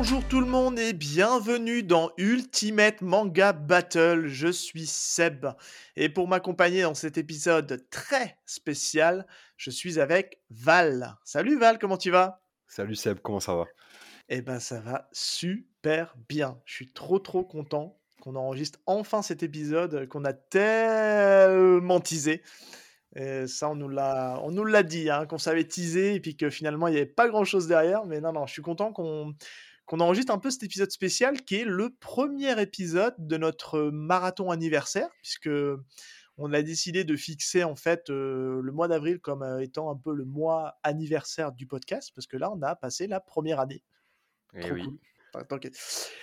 Bonjour tout le monde et bienvenue dans Ultimate Manga Battle. Je suis Seb et pour m'accompagner dans cet épisode très spécial, je suis avec Val. Salut Val, comment tu vas? Salut Seb, comment ça va? Eh ben ça va super bien. Je suis trop trop content qu'on enregistre enfin cet épisode qu'on a tellement teasé. Et ça, on nous l'a, on nous l'a dit, hein, qu'on savait teaser et puis que finalement il n'y avait pas grand chose derrière. Mais non, non, je suis content qu'on qu'on enregistre un peu cet épisode spécial qui est le premier épisode de notre marathon anniversaire, puisque on a décidé de fixer en fait euh, le mois d'avril comme euh, étant un peu le mois anniversaire du podcast, parce que là on a passé la première année. Eh oui.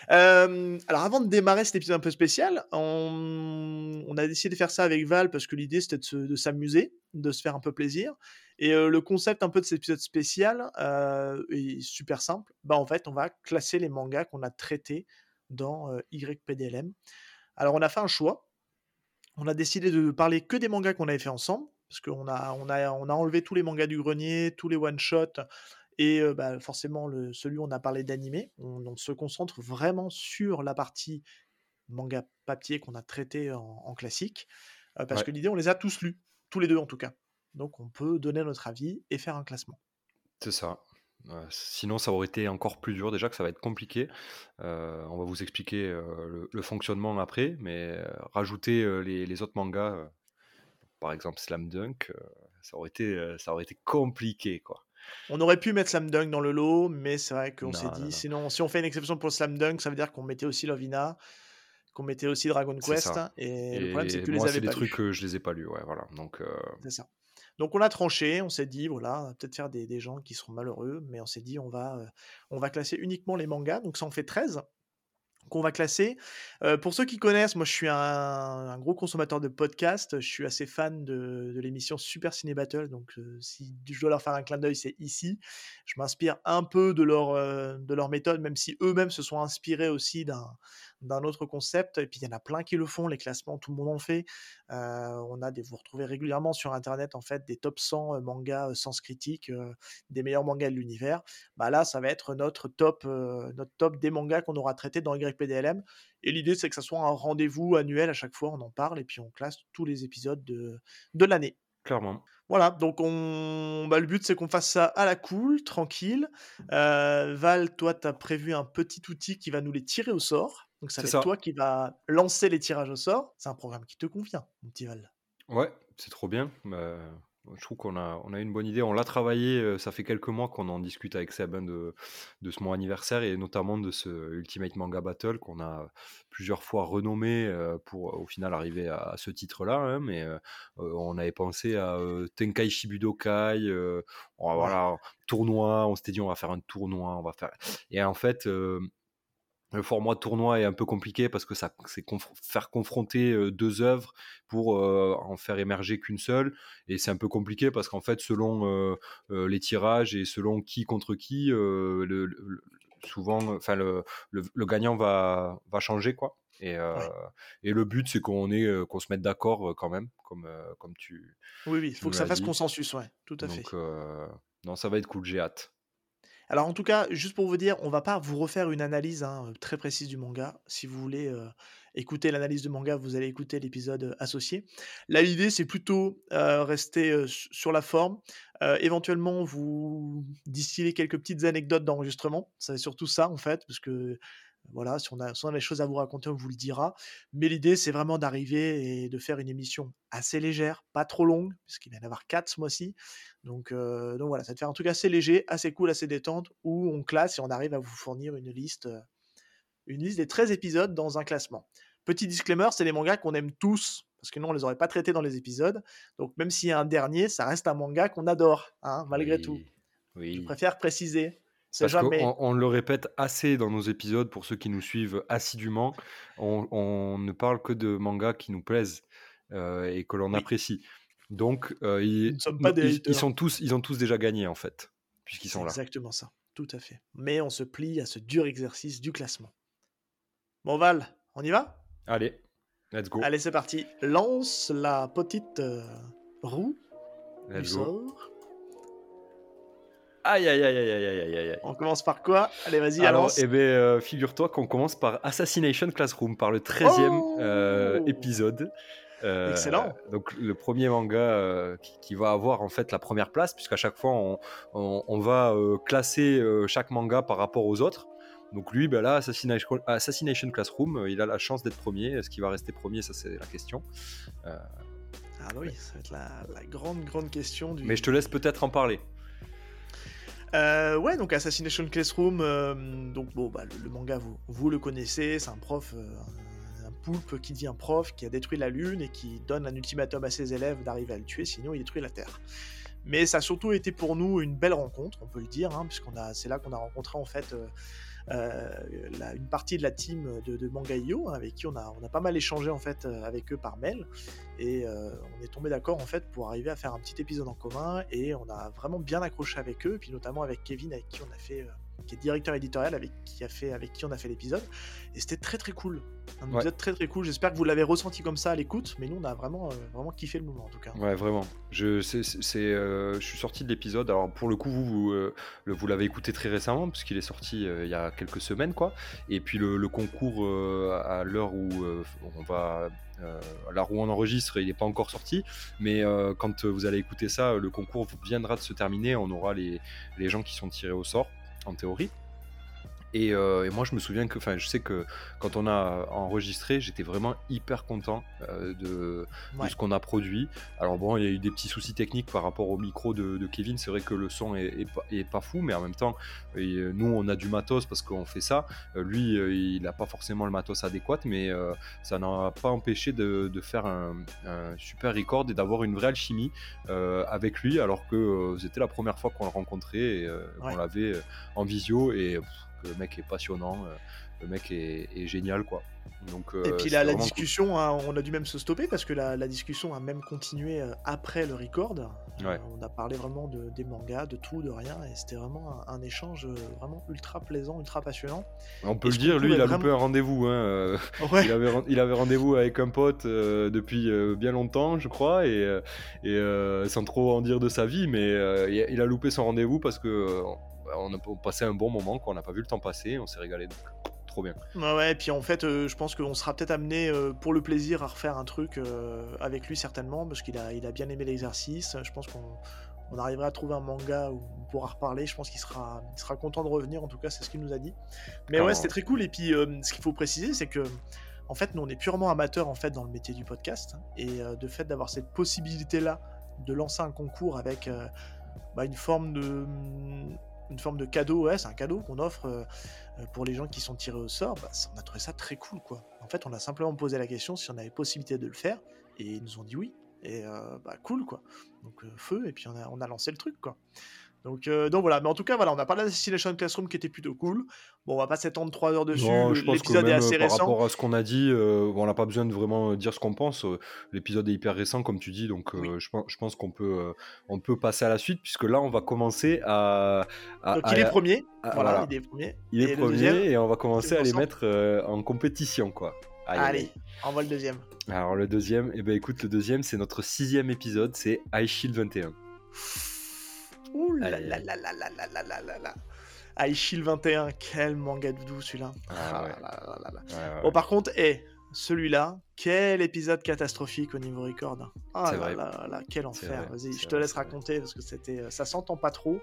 Alors avant de démarrer cet épisode un peu spécial, on, a décidé de faire ça avec Val parce que l'idée c'était de se- de s'amuser, de se faire un peu plaisir. Et le concept un peu de cet épisode spécial est super simple. Bah en fait on va classer les mangas qu'on a traités dans YPDLM. Alors on a fait un choix. On a décidé de parler que des mangas qu'on avait fait ensemble parce qu'on a, on a, on a enlevé tous les mangas du grenier, tous les one-shots et euh, bah, forcément le, celui où on a parlé d'animé. On, on se concentre vraiment sur la partie manga papier qu'on a traité en, en classique euh, parce Ouais. que l'idée on les a tous lus, tous les deux en tout cas. Donc on peut donner notre avis et faire un classement. C'est ça. Euh, sinon, ça aurait été encore plus dur. Déjà que ça va être compliqué. Euh, on va vous expliquer euh, le, le fonctionnement après, mais rajouter les, les autres mangas, par exemple Slam Dunk, ça aurait été, ça aurait été compliqué, quoi. On aurait pu mettre Slam Dunk dans le lot, mais c'est vrai qu'on s'est dit, non. sinon, si on fait une exception pour Slam Dunk, ça veut dire qu'on mettait aussi Lovina, qu'on mettait aussi Dragon Quest, et le problème, c'est que tu les avais des trucs que je les ai pas lus. Ouais, voilà. Donc, euh, C'est ça. Donc on a tranché, on s'est dit, voilà, peut-être faire des, des gens qui seront malheureux, mais on s'est dit, on va, euh, on va classer uniquement les mangas, donc ça en fait 13 qu'on va classer. Euh, pour ceux qui connaissent, moi je suis un, gros consommateur de podcasts, je suis assez fan de, de l'émission Super Ciné Battle, donc euh, si je dois leur faire un clin d'œil, c'est ici. Je m'inspire un peu de leur, euh, de leur méthode, même si eux-mêmes se sont inspirés aussi d'un d'un autre concept. Et puis il y en a plein qui le font, les classements, tout le monde en fait. Euh, on a des, vous retrouvez régulièrement sur internet en fait des top 100 mangas euh, sens critique, euh, des meilleurs mangas de l'univers. Bah là, ça va être notre top, euh, notre top des mangas qu'on aura traités dans YPDLM. Et l'idée, c'est que ça soit un rendez-vous annuel à chaque fois, on en parle et puis on classe tous les épisodes de, de l'année. clairement. Voilà, donc on... bah, le but c'est qu'on fasse ça à la cool, tranquille. Euh, Val, toi, tu as prévu un petit outil qui va nous les tirer au sort. Donc ça va C'est être ça. toi qui va lancer les tirages au sort. C'est un programme qui te convient, mon petit Val. Ouais, c'est trop bien. Bah, je trouve qu'on a, on a une bonne idée. On l'a travaillé, euh, ça fait quelques mois qu'on en discute avec Seb hein, de, de ce mois anniversaire et notamment de ce Ultimate Manga Battle qu'on a plusieurs fois renommé euh, pour au final arriver à, ce titre-là. hein, mais euh, on avait pensé à euh, Tenkaichi Budokai, on va- Ouais. voilà, tournoi. On s'était dit on va faire un tournoi, on va faire. Et en fait. Le format tournoi est un peu compliqué parce que ça c'est conf- faire confronter deux œuvres pour euh, en faire émerger qu'une seule et c'est un peu compliqué parce qu'en fait selon euh, euh, les tirages et selon qui contre qui le, souvent enfin le, le, gagnant va va changer quoi et, Ouais. et le but c'est qu'on est qu'on se mette d'accord quand même comme comme tu Oui, oui, il faut que ça fasse dit consensus, ouais, tout à fait. donc euh, non ça va être cool j'ai hâte Alors en tout cas, juste pour vous dire, on va pas vous refaire une analyse hein, très précise du manga. Si vous voulez euh, écouter l'analyse du manga, vous allez écouter l'épisode euh, associé. Là, l'idée, c'est plutôt euh, rester su- sur la forme. Éventuellement, vous distiller quelques petites anecdotes d'enregistrement. C'est surtout ça, en fait, parce que voilà, si on, a, si on a des choses à vous raconter, on vous le dira. Mais l'idée, c'est vraiment d'arriver et de faire une émission assez légère, pas trop longue, puisqu'il va y en avoir quatre ce mois-ci. Donc, euh, donc voilà, ça va te faire un truc assez léger, assez cool, assez détente, où on classe et on arrive à vous fournir une liste, euh, une liste des 13 épisodes dans un classement. Petit disclaimer, c'est les mangas qu'on aime tous, parce que nous, on les aurait pas traités dans les épisodes. Donc même s'il y a un dernier, ça reste un manga qu'on adore, hein, malgré tout. oui Je préfère préciser. Parce jamais. on le répète assez dans nos épisodes pour ceux qui nous suivent assidûment, on, on ne parle que de mangas qui nous plaisent euh, et que l'on Oui. apprécie. Donc euh, ils, sont tous, ils ont tous déjà gagné en fait, puisqu'ils sont là. exactement ça, tout à fait. Mais on se plie à ce dur exercice du classement. Bon Val, on y va? Allez, let's go, Allez, c'est parti. Lance la petite euh, roue du let's go. sort. Aïe, aïe, aïe, aïe, aïe, aïe, aïe. On commence par quoi? Allez, vas-y, Alors, eh ben, euh, figure-toi qu'on commence par Assassination Classroom, par le 13e euh, épisode. Euh, Excellent. Donc, le premier manga euh, qui, qui va avoir en fait la première place, puisqu'à chaque fois, on, on- on va euh, classer euh, chaque manga par rapport aux autres. Donc, lui, ben là, Assassination, Assassination Classroom, euh, il a la chance d'être premier. Est-ce qu'il va rester premier? Ça, c'est la question. Ah bah oui, ça va être la, la grande, grande question du... Mais je te laisse peut-être en parler. Euh, ouais, donc Assassination Classroom, euh, donc bon, bah, le, manga, vous, vous le connaissez, c'est un prof, euh, un, poulpe qui dit un prof qui a détruit la Lune et qui donne un ultimatum à ses élèves d'arriver à le tuer, sinon il détruit la Terre. Mais ça a surtout été pour nous une belle rencontre, on peut le dire, hein, puisqu'on a, c'est là qu'on a rencontré en fait la- une partie de la team de, de hein, avec qui on a, on a pas mal échangé en fait euh, avec eux par mail, et euh, on est tombé d'accord en fait pour arriver à faire un petit épisode en commun, et on a vraiment bien accroché avec eux, puis notamment avec Kevin avec qui on a fait, euh, qui est directeur éditorial avec qui a fait, avec qui on a fait l'épisode, et c'était très très cool, un Ouais. épisode très très cool. J'espère que vous l'avez ressenti comme ça à l'écoute, mais nous on a vraiment euh, vraiment kiffé le moment en tout cas. Ouais, vraiment. Je, c'est, euh, je suis sorti de l'épisode. Alors, pour le coup, vous, vous, euh, le- vous l'avez écouté très récemment, puisqu'il est sorti il y a quelques semaines, quoi. Et puis, le, le concours, à l'heure où on va. euh, à l'heure où on enregistre, il n'est pas encore sorti. Mais euh, quand vous allez écouter ça, le concours viendra de se terminer. On aura les, les gens qui sont tirés au sort, en théorie. Et, euh, et moi, je me souviens que, enfin, je sais que quand on a enregistré, j'étais vraiment hyper content euh, de, Ouais. de ce qu'on a produit. Alors bon, il y a eu des petits soucis techniques par rapport au micro de, de Kevin. C'est vrai que le son est, est pas, est pas fou, mais en même temps, euh, nous, on a du matos parce qu'on fait ça. Euh, lui, il n'a pas forcément le matos adéquat, mais ça n'a pas empêché de, de faire un, un super record et d'avoir une vraie alchimie avec lui, alors que c'était la première fois qu'on le rencontrait et Ouais. qu'on l'avait en visio et pff, que le mec est passionnant. euh, le mec est, est génial, quoi. Donc, Et euh, puis la, la cool. discussion, hein, on a dû même se stopper parce que la, la discussion a même continué euh, après le record. Euh, Ouais. on a parlé vraiment de, des mangas, de tout, de rien, et c'était vraiment un, un échange euh, vraiment ultra plaisant, ultra passionnant. On peut Et le dire, lui, il a vraiment- loupé un rendez-vous. Hein. euh, Ouais, il avait, ren- il avait rendez-vous avec un pote euh, depuis euh, bien longtemps, je crois, et, euh, et euh, sans trop en dire de sa vie, mais euh, il a- loupé son rendez-vous parce que euh, on a passé un bon moment, qu'on n'a pas vu le temps passer, on s'est régalé. Donc, trop bien. ouais, ouais, et puis en fait, euh, je pense qu'on sera peut-être amené euh, pour le plaisir à refaire un truc euh, avec lui certainement, parce qu'il a, il a bien aimé l'exercice. Je pense qu'on on arrivera à trouver un manga où on pourra reparler. Je pense qu'il sera, il sera content de revenir, en tout cas, c'est ce qu'il nous a dit. Mais ouais, c'était très cool. Et puis, ce qu'il faut préciser, c'est que, en fait, nous, on est purement amateurs en fait dans le métier du podcast, et de fait d'avoir cette possibilité-là de lancer un concours avec euh, bah, une forme de une forme de cadeau, ouais, c'est un cadeau qu'on offre euh, euh, pour les gens qui sont tirés au sort, bah, on a trouvé ça très cool, quoi. En fait, on a simplement posé la question si on avait possibilité de le faire, et ils nous ont dit oui. Et euh, bah cool, quoi. Donc feu, et puis on a, on a lancé le truc, quoi. Donc, euh, donc voilà, mais en tout cas, voilà, on a parlé d'Assassination Classroom qui était plutôt cool. Bon, on va pas s'étendre trois heures dessus, Non, le- je pense que l'épisode est même assez euh, par récent. rapport à ce qu'on a dit, euh, on n'a pas besoin de vraiment dire ce qu'on pense. euh, L'épisode est hyper récent, comme tu dis, donc euh, je, pense, je pense qu'on peut, euh, on peut passer à la suite, puisque là, on va commencer à. à- Donc à- il est premier, ah, voilà, voilà. il est premier. Il est Et premier deuxième, et on va commencer à les mettre euh, en compétition, quoi. Aïe, Allez, envoie le deuxième. Alors le deuxième, eh ben écoute, le deuxième, c'est notre sixième épisode, c'est High Shield 21. Ouh là là là là là là là là là là. Ah, Shield 21, quel manga doudou celui-là. Ah ouais. là là là là là. Bon, par contre, eh, celui-là, quel épisode catastrophique au niveau record. Ah là vrai. là là là, quel enfer. Vas-y, je te laisse vrai. raconter parce que c'était, euh, ça s'entend pas trop,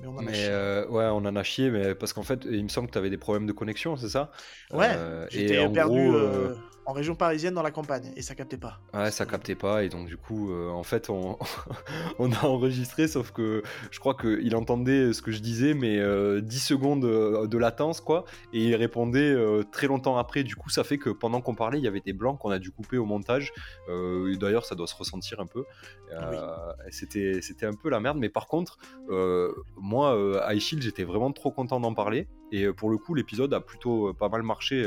mais on en a Mais chié. euh, ouais, on en a chié, mais parce qu'en fait, il me semble que tu avais des problèmes de connexion, c'est ça? Ouais, Euh, j'étais perdu gros, euh, en région parisienne dans la campagne et ça captait pas. Ouais, ça captait pas et donc du coup, euh, en fait, on, on a enregistré, sauf que je crois qu'il entendait ce que je disais, mais euh, 10 secondes euh, de latence, quoi, et il répondait euh, très longtemps après. Du coup, ça fait que pendant qu'on parlait, il y avait des blancs qu'on a dû couper au montage. D'ailleurs, ça doit se ressentir un peu. C'était c'était un peu la merde, mais par contre, moi, High Shield, j'étais vraiment trop content d'en parler. Et pour le coup, l'épisode a plutôt pas mal marché.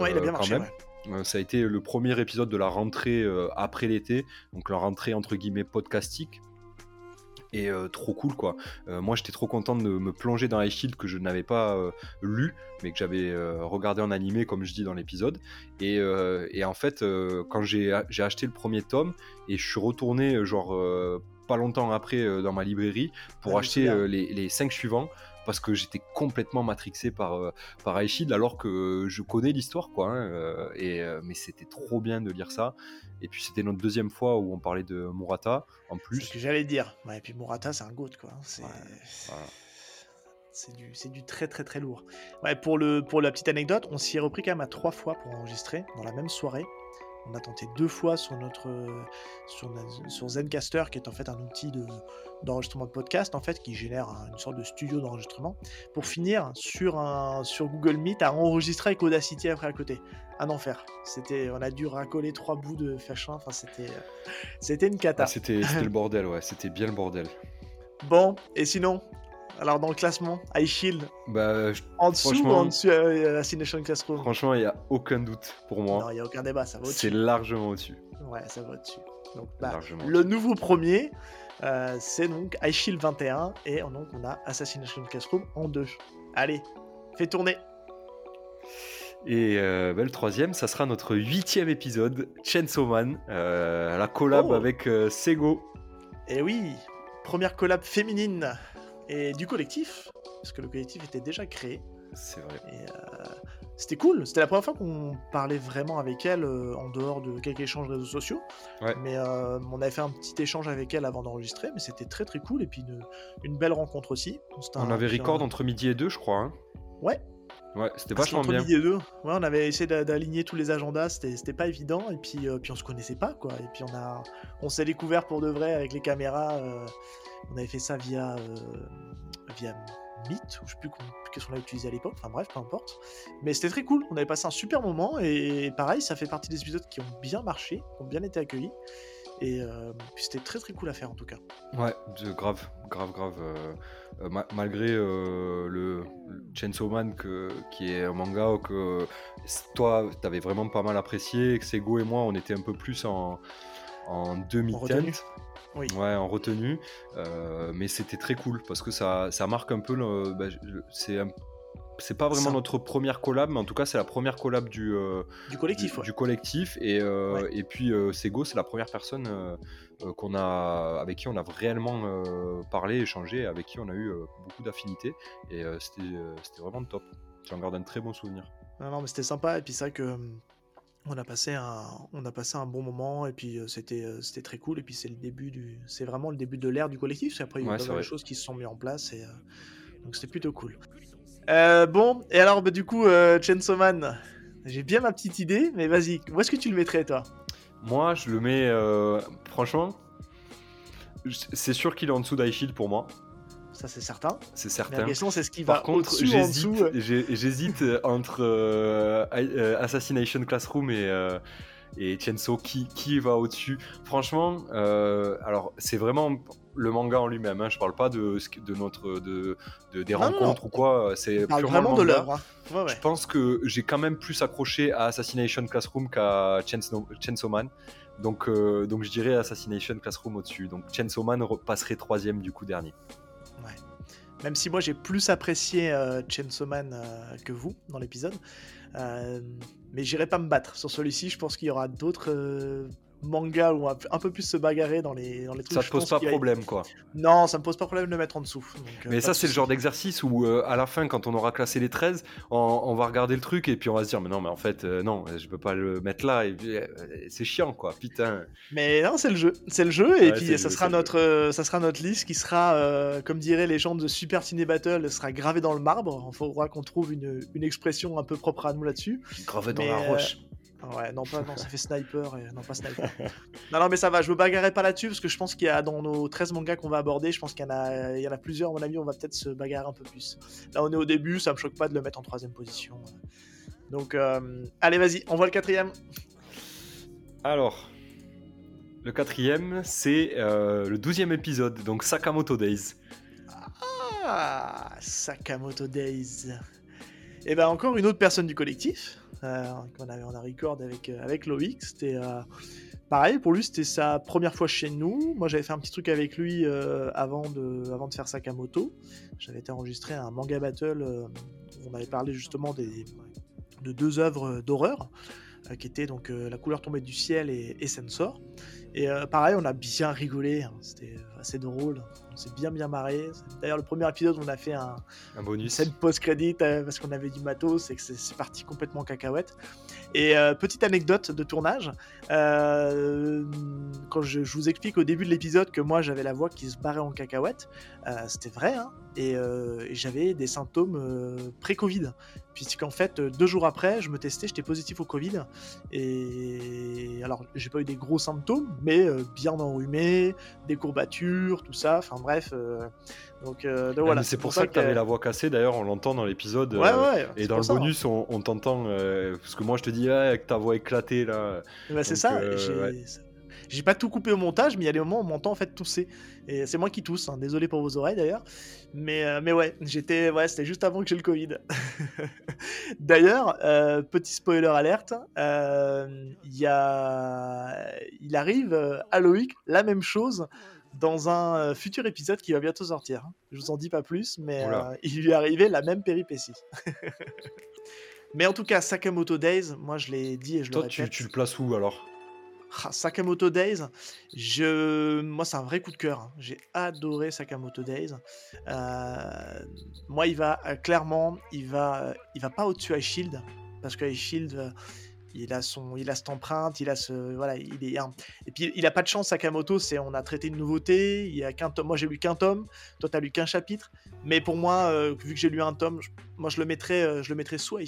Ouais, il a bien marché. même. ouais. Euh, ça a été le premier épisode de la rentrée euh, après l'été, donc la rentrée entre guillemets podcastique. Et euh, trop cool quoi. Euh, moi j'étais trop content de me plonger dans High Shield que je n'avais pas euh, lu, mais que j'avais regardé en animé comme je dis dans l'épisode. Et, et en fait, quand j'ai acheté le premier tome et je suis retourné genre pas longtemps après dans ma librairie pour acheter les, les 5 suivants parce que j'étais complètement matrixé par, euh, par Aishid alors que je connais l'histoire quoi. Hein, euh, et, euh, mais c'était trop bien de lire ça. Et puis c'était notre deuxième fois où on parlait de Murata en plus. C'est ce que j'allais dire. et puis Murata c'est un goût quoi. C'est c'est du, du, très très très lourd. Ouais, pour, le, pour la petite anecdote, on s'y est repris quand même à trois fois pour enregistrer dans la même soirée. On a tenté deux fois sur notre sur, sur Zencaster, qui est en fait un outil d'enregistrement de, podcast, en fait, qui génère une sorte de studio d'enregistrement, pour finir sur, un, sur Google Meet à enregistrer avec Audacity après à côté. Un enfer. C'était, on a dû racoler trois bouts de fachin. Enfin, c'était, c'était une cata. Ah, c'était, le bordel, ouais. C'était bien le bordel. Bon, et sinon, alors dans le classement, iShield bah, En dessous ou en dessus euh, Assassination Classroom Franchement, il n'y a aucun doute pour moi. Non, il n'y a aucun débat, ça va au-dessus. C'est largement au-dessus. Ouais, ça va au-dessus. Donc, bah, le nouveau premier, euh, c'est donc iShield 21 et donc on a Assassination Classroom en deux. Allez, fais tourner. Et euh, bah, le troisième, ça sera notre huitième épisode, Chainsaw Man, euh, la collab oh. avec Sego. Et eh oui, première collab féminine et du collectif, parce que le collectif était déjà créé. C'est vrai. Euh, c'était cool. C'était la première fois qu'on parlait vraiment avec elle euh, en dehors de quelques échanges réseaux sociaux. Ouais. Mais euh, on avait fait un petit échange avec elle avant d'enregistrer, mais c'était très très cool. Et puis une, belle rencontre aussi. On avait record entre midi et deux, je crois. Hein. Ouais. Ouais, c'était vachement bien. Midi et deux. Ouais, on avait essayé d'aligner tous les agendas, c'était pas évident. Et puis, puis on se connaissait pas, quoi. Et puis on, a, on s'est découvert pour de vrai avec les caméras on avait fait ça via, euh, via Meet, ou je sais plus qu'est-ce qu'on a utilisé à l'époque, enfin bref, peu importe. Mais c'était très cool, on avait passé un super moment, et pareil, ça fait partie des épisodes qui ont bien marché, qui ont bien été accueillis. Et euh, c'était très très cool à faire en tout cas. Ouais, grave, grave, grave. Euh, malgré le, Chainsaw Man que, qui est un manga que toi t'avais vraiment pas mal apprécié, que Sego et moi on était un peu plus en, en demi-teinte. Oui. Ouais, en retenue. Euh, mais c'était très cool parce que ça, ça marque un peu. Le, bah, c'est c'est pas vraiment notre première collab, mais en tout cas, c'est la première collab du, euh, du collectif. Du, collectif. Et, euh, et puis, Sego, c'est la première personne qu'on a, avec qui on a réellement parlé, échangé, avec qui on a eu beaucoup d'affinités. Et c'était vraiment top. J'en garde un très bon souvenir. Non, non, mais c'était sympa. Et puis, c'est vrai que on a passé un, on a passé un bon moment et puis c'était, c'était très cool et puis c'est le début du, c'est vraiment le début de l'ère du collectif. Après il y a ouais, des choses qui se sont mises en place et donc c'était plutôt cool. Bon et alors bah, du coup Chainsaw Man, j'ai bien ma petite idée mais vas-y, où est-ce que tu le mettrais toi? Moi je le mets franchement, c'est sûr qu'il est en dessous d'Aishield pour moi ça c'est certain. C'est certain. la question c'est ce qui va Par contre, j'hésite entre euh, euh, Assassination Classroom et, euh, et Chainsaw qui, qui va au-dessus. Franchement, alors c'est vraiment le manga en lui-même. Hein. Je parle pas de, de notre de, des rencontres ou quoi. C'est purement vraiment de l'œuvre. Hein. Je pense que j'ai quand même plus accroché à Assassination Classroom qu'à Chainsaw, Man. Donc, donc je dirais Assassination Classroom au-dessus. Donc Chainsaw Man passerait troisième du coup dernier. Même si moi j'ai plus apprécié euh, Chainsaw Man euh, que vous dans l'épisode. Mais j'irai pas me battre sur celui-ci. Je pense qu'il y aura d'autres euh, manga où on va un peu plus se bagarrer dans les, dans les trucs. Ça te pose pas problème, quoi. Non, ça me pose pas problème de le mettre en dessous. Euh, mais ça, c'est le genre d'exercice où, euh, à la fin, quand on aura classé les 13, on, va regarder le truc et puis on va se dire, mais non, mais en fait, euh, non, je peux pas le mettre là. Et c'est chiant, quoi. Putain. Mais non, c'est le jeu. C'est le jeu. Et puis, ça, sera notre, ça sera notre liste qui sera, comme diraient les gens de Super Ciné Battle, sera gravée dans le marbre. Il faudra qu'on trouve une, une, expression un peu propre à nous là-dessus. Gravée dans la roche. Ouais, non, pas, non, ça fait sniper, et... non, pas sniper. non, non, mais ça va, je me bagarrerai pas là-dessus, parce que je pense qu'il y a dans nos 13 mangas qu'on va aborder, je pense qu'il y, en a... Il y en a plusieurs, à mon avis, on va peut-être se bagarrer un peu plus. Là, on est au début, ça me choque pas de le mettre en troisième position. Donc, euh... allez, vas-y, on voit le quatrième. Alors, le quatrième, c'est euh, le douzième épisode, donc Sakamoto Days. Ah, Sakamoto Days. Et eh ben encore une autre personne du collectif. Euh, qu'on avait, on a record avec, euh, avec Loïc. C'était euh, pareil, pour lui, c'était sa première fois chez nous. Moi, j'avais fait un petit truc avec lui avant, de, avant de faire Sakamoto. J'avais été enregistré un manga battle. on avait parlé justement des, de deux œuvres d'horreur qui étaient donc La couleur tombée du ciel et, et Sensor. Et pareil, on a bien rigolé. Hein. C'était c'est drôle. On s'est bien bien marré. D'ailleurs, le premier épisode, on a fait un, Un une bonus. scène post-crédit euh, parce qu'on avait du matos et que c'est parti complètement en cacahuète. Et euh, petite anecdote de tournage, euh, quand je, je vous explique au début de l'épisode que moi j'avais la voix qui se barrait en cacahuète, c'était vrai, hein, et, et j'avais des symptômes pré-Covid. Puisqu'en fait, deux jours après, je me testais, j'étais positif au Covid. Et alors, j'ai pas eu des gros symptômes, mais bien enrhumé, des courbatures, tout ça, enfin bref. euh, donc, euh, donc Ah, voilà. c'est pour ça que tu avais la voix cassée, d'ailleurs, on l'entend dans l'épisode. Ouais, euh, ouais. Et dans le ça, hein. bonus, on, on t'entend. parce que moi, je te dis, ah, avec ta voix éclatée, là. Bah, c'est ça. j'ai pas tout coupé au montage, mais il y a des moments où on m'entend en fait tousser. Et c'est moi qui tousse. hein. Désolé pour vos oreilles d'ailleurs. Mais, euh, mais ouais, j'étais, ouais, c'était juste avant que j'ai le Covid. d'ailleurs, euh, petit spoiler alerte, euh, il y a, il arrive à Loïc la même chose dans un euh, futur épisode qui va bientôt sortir. hein. Je vous en dis pas plus, mais euh, il lui est arrivé la même péripétie. mais en tout cas, Sakamoto Days, moi je l'ai dit et je Toi, le tu, répète. tu le places où alors? Ah, Sakamoto Days, je... moi c'est un vrai coup de cœur. hein. J'ai adoré Sakamoto Days. Euh, Moi, il va euh, clairement, il va, il va pas au-dessus Ice Shield parce que Shield, il a son, il a cette empreinte, il a ce, voilà, il est un... Et puis il a pas de chance Sakamoto, c'est on a traité une nouveauté. Il y a qu'un tome. Moi j'ai lu qu'un tome. Toi t'as lu qu'un chapitre. Mais pour moi, euh, vu que j'ai lu un tome, je- moi je le mettrais, euh, je le mettrais sous.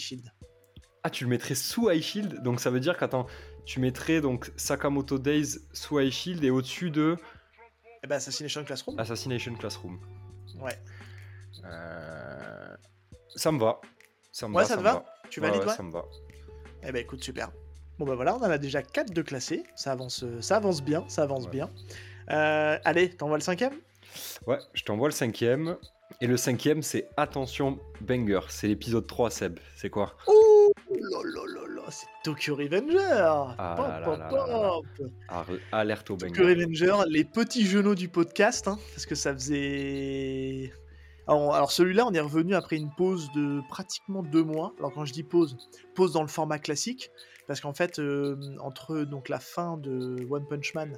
Ah, tu le mettrais sous High Shield? Donc ça veut dire qu'attends, tu mettrais donc Sakamoto Days sous High Shield et au-dessus de Eh ben Assassination Classroom. Assassination Classroom. Ouais. Euh, Ça me va. Ça me Ouais, va. ça te me va? Tu valides ouais, ouais Ça me va. Eh ben écoute, super. Bon ben voilà, on en a déjà 4 de classés. Ça avance, euh, ça avance bien, ça avance Ouais. bien. Euh, allez, t'envoies le cinquième? Ouais, je t'envoie le cinquième. Et le cinquième, c'est Attention Banger. C'est l'épisode 3, Seb. C'est quoi? Oh là là là là, c'est Tokyo Revenger Ah Pop, là pop, là pop. Alerte au Tokyo banger. Revenger, les petits genoux du podcast, hein, parce que ça faisait... Alors, celui-là, on est revenu après une pause de pratiquement deux mois. Alors quand je dis pause, pause dans le format classique, parce qu'en fait, euh, entre donc la fin de One Punch Man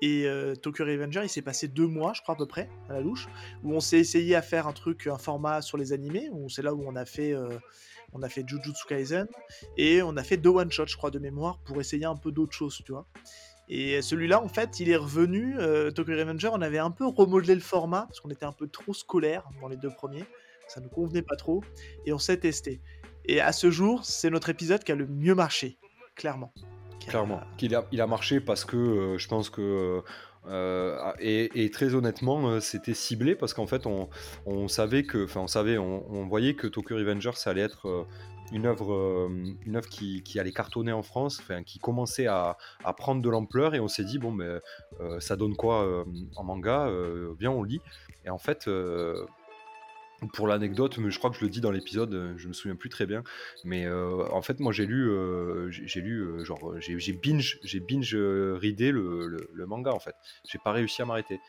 et euh, Tokyo Revenger, il s'est passé deux mois, je crois à peu près, à la louche, où on s'est essayé à faire un truc, un format sur les animés, où c'est là où on a fait, euh, on a fait Jujutsu Kaisen, et on a fait deux one shots, je crois, de mémoire, pour essayer un peu d'autres choses, tu vois. Et celui-là, en fait, il est revenu. euh, Tokyo Revenger, on avait un peu remodelé le format parce qu'on était un peu trop scolaire dans les deux premiers. Ça ne convenait pas trop. Et on s'est testé. Et à ce jour, c'est notre épisode qui a le mieux marché, clairement. Qui a- Clairement. Qu'il a, il a marché parce que euh, je pense que. euh, et, et très honnêtement, euh, c'était ciblé parce qu'en fait, on, on savait que. Enfin, on savait, on, on voyait que Tokyo Revenger, ça allait être. Une œuvre, euh, une œuvre qui, allait cartonner en France, qui commençait à, prendre de l'ampleur, et on s'est dit, bon, mais euh, ça donne quoi euh, en manga Viens, on lit. Et en fait, pour l'anecdote, mais je crois que je le dis dans l'épisode, je me souviens plus très bien, mais en fait, moi j'ai lu, j'ai lu, genre, j'ai binge, j'ai binge readé le, le- manga en fait. J'ai pas réussi à m'arrêter.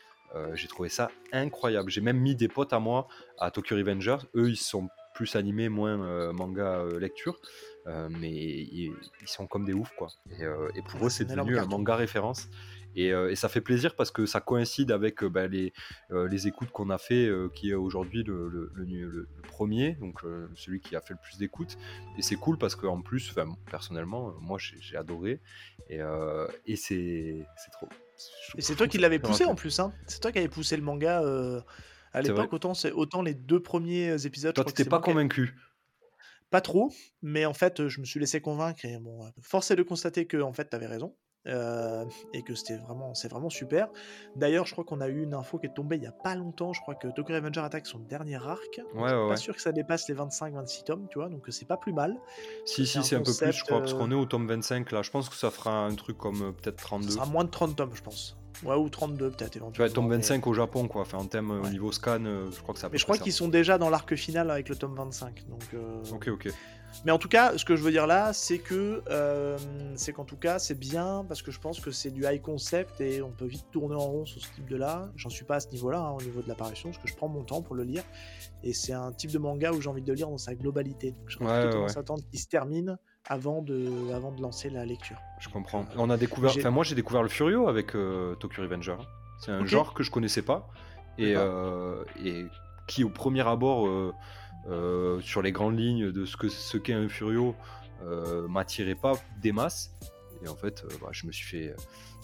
J'ai trouvé ça incroyable. J'ai même mis des potes à moi à Tokyo Revengers. Eux, ils sont plus animés, moins euh, manga euh, lecture, Euh, mais ils, ils sont comme des oufs quoi. Et, et pour Ouais, eux, c'est devenu un manga référence. Et, euh, et ça fait plaisir parce que ça coïncide avec euh, bah, les, euh, les écoutes qu'on a fait, qui est aujourd'hui le, le- le- le- le premier, donc celui qui a fait le plus d'écoutes. Et c'est cool parce qu'en plus, personnellement, moi j'ai adoré. Et, et c'est trop. Et c'est toi qui l'avais poussé en plus. Hein. C'est toi qui avais poussé le manga à l'époque. Autant, c'est- autant les deux premiers épisodes. je Toi, t'étais pas convaincu. Pas trop, mais en fait, euh, je me suis laissé convaincre et bon, euh, force est de constater que en fait, t'avais raison euh, et que c'était vraiment, c'est vraiment super. D'ailleurs, je crois qu'on a eu une info qui est tombée il y a pas longtemps. Je crois que Tokyo Revenger attaque son dernier arc. Ouais, je suis ouais, pas ouais. sûr que ça dépasse les 25-26 tomes, tu vois, donc euh, c'est pas plus mal. Si, si, c'est un peu plus, je crois, parce euh, qu'on est au tome 25 là. Je pense que ça fera un truc comme euh, peut-être Ça 32. sera moins de 30 tomes, je pense. Ouais, ou 32 peut-être Tu éventuellement. tome mais- 25 au Japon, quoi. Enfin, en thème euh, au niveau scan, euh, je crois que ça. Mais je crois qu'ils sont déjà dans l'arc final avec le tome 25. Donc, euh, Ok, ok. Mais en tout cas, ce que je veux dire là, c'est que euh, c'est qu'en tout cas, c'est bien parce que je pense que c'est du high concept et on peut vite tourner en rond sur ce type de là. J'en suis pas à ce niveau-là, hein, au niveau de l'apparition, parce que je prends mon temps pour le lire. Et c'est un type de manga où j'ai envie de le lire dans sa globalité. Donc, J'aurais Ouais, plutôt ouais, tendance ouais. à attendre qu'il se termine avant de, avant de lancer la lecture. Je comprends. Euh, On a découvert. Enfin, moi, j'ai découvert le Furio avec euh, Tokyo Revenger. C'est un genre que je connaissais pas et, euh, et qui au premier abord sur les grandes lignes de ce que ce qu'est un Furio m'attirait pas des masses et en fait euh, bah, je me suis fait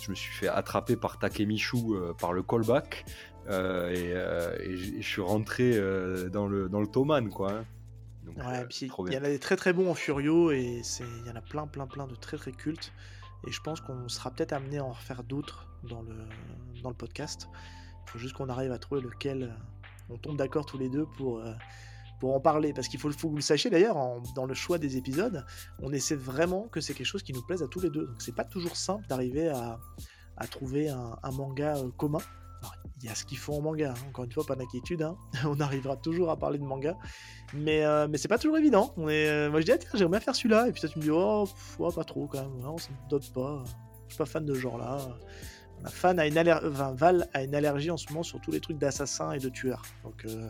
je me suis fait attraper par Takemichu euh, par le callback et, je suis rentré dans le dans le Toman quoi hein. Donc, Ouais, euh, puis il y en a des très très bons en Furio et c'est il y en a plein plein plein de très très cultes et je pense qu'on sera peut-être amené à en refaire d'autres dans le dans le podcast. Il faut juste qu'on arrive à trouver lequel euh, on tombe d'accord tous les deux pour euh, pour en parler parce qu'il faut, faut que vous le sachiez d'ailleurs dans le choix des épisodes, on essaie vraiment que c'est quelque chose qui nous plaise à tous les deux. Donc c'est pas toujours simple d'arriver à, à trouver un, un manga commun. Il y a ce qu'il faut en manga, hein. encore une fois, pas d'inquiétude, hein. on arrivera toujours à parler de manga, mais, euh, mais c'est pas toujours évident. On est, euh, moi je dis, ah, tiens, j'aimerais bien faire celui-là, et puis toi tu me dis, oh, pff, ouais, pas trop quand même, non, ça me dote pas, je suis pas fan de ce genre-là. Ma fan a une aller- enfin, Val a une allergie en ce moment sur tous les trucs d'assassins et de tueurs, donc euh,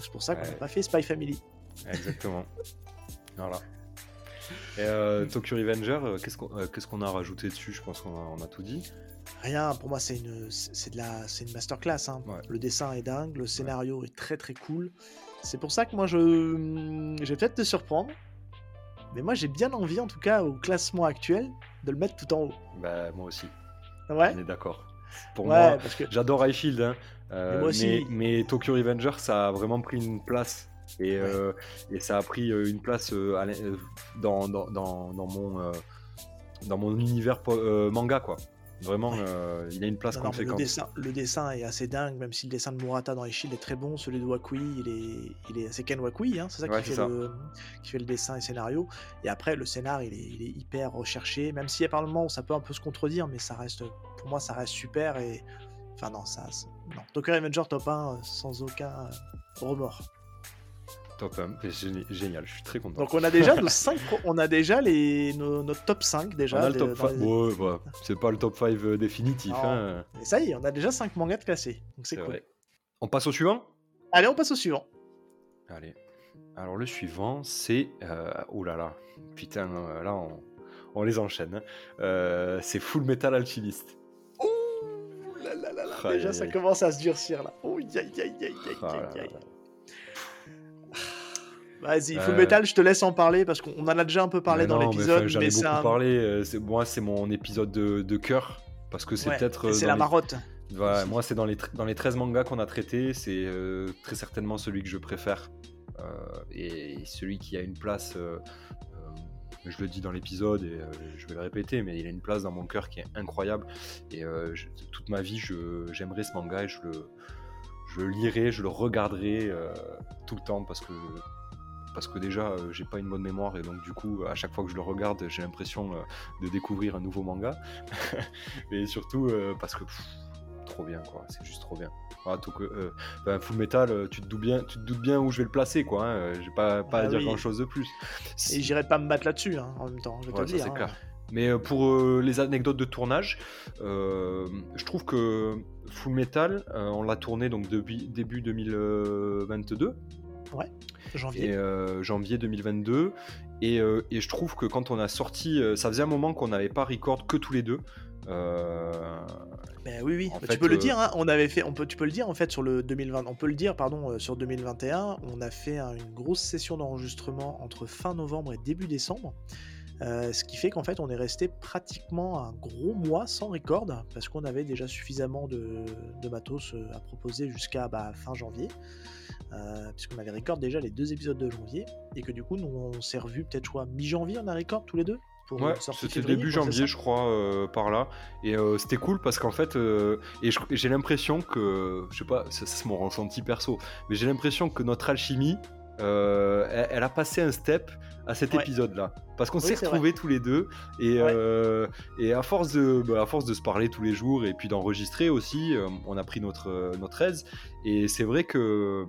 c'est pour ça qu'on n'a Ouais. pas fait Spy Family. Exactement. voilà. Et euh, Tokyo Revenger, euh, qu'est-ce qu'on euh, qu'est-ce qu'on a rajouté dessus? Je pense qu'on a, on a tout dit. Rien, pour moi c'est une, c'est de la, c'est une masterclass. hein. Ouais. Le dessin est dingue, le scénario est très très cool. C'est pour ça que moi je, je vais peut-être te surprendre, mais moi j'ai bien envie en tout cas au classement actuel de le mettre tout en haut. Bah, moi aussi, Ouais. on est d'accord. Pour Ouais, moi, que j'adore High Shield, hein, Mais moi aussi. mais, mais Tokyo Revenger, ça a vraiment pris une place. Et, euh, et ça a pris euh, une place euh, dans, dans, dans, dans mon, dans mon univers manga, quoi. Vraiment, Ouais. euh, il a une place non, non, le, conséquente. dessin, le dessin est assez dingue, même si le dessin de Murata dans Ishield est très bon, celui de Wakui, il est, il est, c'est Ken Wakui, hein, c'est ça, Ouais, qui, fait ça. Le, qui fait le dessin et scénario. Et après, le scénar, il est, il est hyper recherché, même s'il y a par moments où ça peut un peu se contredire, mais ça reste, pour moi, ça reste super. Et enfin, non, ça, non. Tokyo Revenger top 1 euh, sans aucun remords. Top, mais géni- génial, je suis très content. Donc, on a déjà nos 5, on a déjà les, nos, notre top 5 déjà. on a le top dans 5. les- Ouais, ouais, c'est pas le top 5 euh, définitif. Hein. Et ça y est, on a déjà 5 mangas de classés. Donc, c'est C'est cool. vrai. On passe au suivant? Allez, on passe au suivant. Allez. Alors le suivant, c'est... Euh... Oh là là. Putain, euh, là, on, on les enchaîne. hein. Euh, c'est Full Metal Alchemist. Ouh là là là là, Déjà, ça commence à se durcir là. Oh, aïe, aïe, aïe, aïe, aïe, Ah aïe. Vas-y, Full Euh, Metal, je te laisse en parler parce qu'on en a déjà un peu parlé Mais dans mais, l'épisode, mais, J'en ai c'est beaucoup un... parlé. euh, moi, c'est mon épisode de, de cœur. Parce que c'est ouais, peut-être... euh, c'est la les- marotte. Voilà, moi, c'est dans les, dans les 13 mangas qu'on a traités, c'est euh, très certainement celui que je préfère. Euh, et celui qui a une place, je le dis dans l'épisode et je vais le répéter, mais il a une place dans mon cœur qui est incroyable. Et je- toute ma vie, je- j'aimerais ce manga et je le, je le lirai, je le regarderai tout le temps parce que. Parce que déjà, euh, j'ai pas une bonne mémoire et donc du coup, à chaque fois que je le regarde, j'ai l'impression euh, de découvrir un nouveau manga. et surtout euh, parce que pff, trop bien quoi, c'est juste trop bien. Ah, tout que, euh, ben, Full Metal, tu te doutes bien, tu te doutes bien où je vais le placer quoi. hein, J'ai pas, pas Ah à dire oui. grand chose de plus. Et j'irai pas me battre là-dessus hein, en même temps, je vais Ouais, te le dire. hein. clair. Mais pour euh, les anecdotes de tournage, euh, je trouve que Full Metal, euh, on l'a tourné donc depuis début 2022 Janvier. et euh, janvier 2022 et, euh, et je trouve que quand on a sorti, euh, ça faisait un moment qu'on n'avait pas record que tous les deux. Euh, Ben oui, oui. fait, tu peux le dire. hein, On avait fait. On peut. Tu peux le dire en fait sur le 2020. On peut le dire, pardon, euh, sur 2021. On a fait un- une grosse session d'enregistrement entre fin novembre et début décembre. Ce qui fait qu'en fait, on est resté pratiquement un gros mois sans record parce qu'on avait déjà suffisamment de, de matos à proposer jusqu'à bah, fin janvier. Euh, puisqu'on avait record déjà les deux épisodes de janvier et que du coup, nous on s'est revus peut-être, je crois, mi-janvier, on a record tous les deux pour Ouais, sortie c'était début janvier, je crois, euh, par là. Et euh, c'était cool parce qu'en fait, euh, et j'ai l'impression que, je sais pas, c'est mon ressenti perso, mais j'ai l'impression que notre alchimie, euh, elle, elle a passé un step à cet Ouais. épisode-là. Parce qu'on Oui, s'est retrouvés tous les deux et, Ouais. euh, et à, force de, bah, à force de se parler tous les jours et puis d'enregistrer aussi, euh, on a pris notre, notre aise. Et c'est vrai que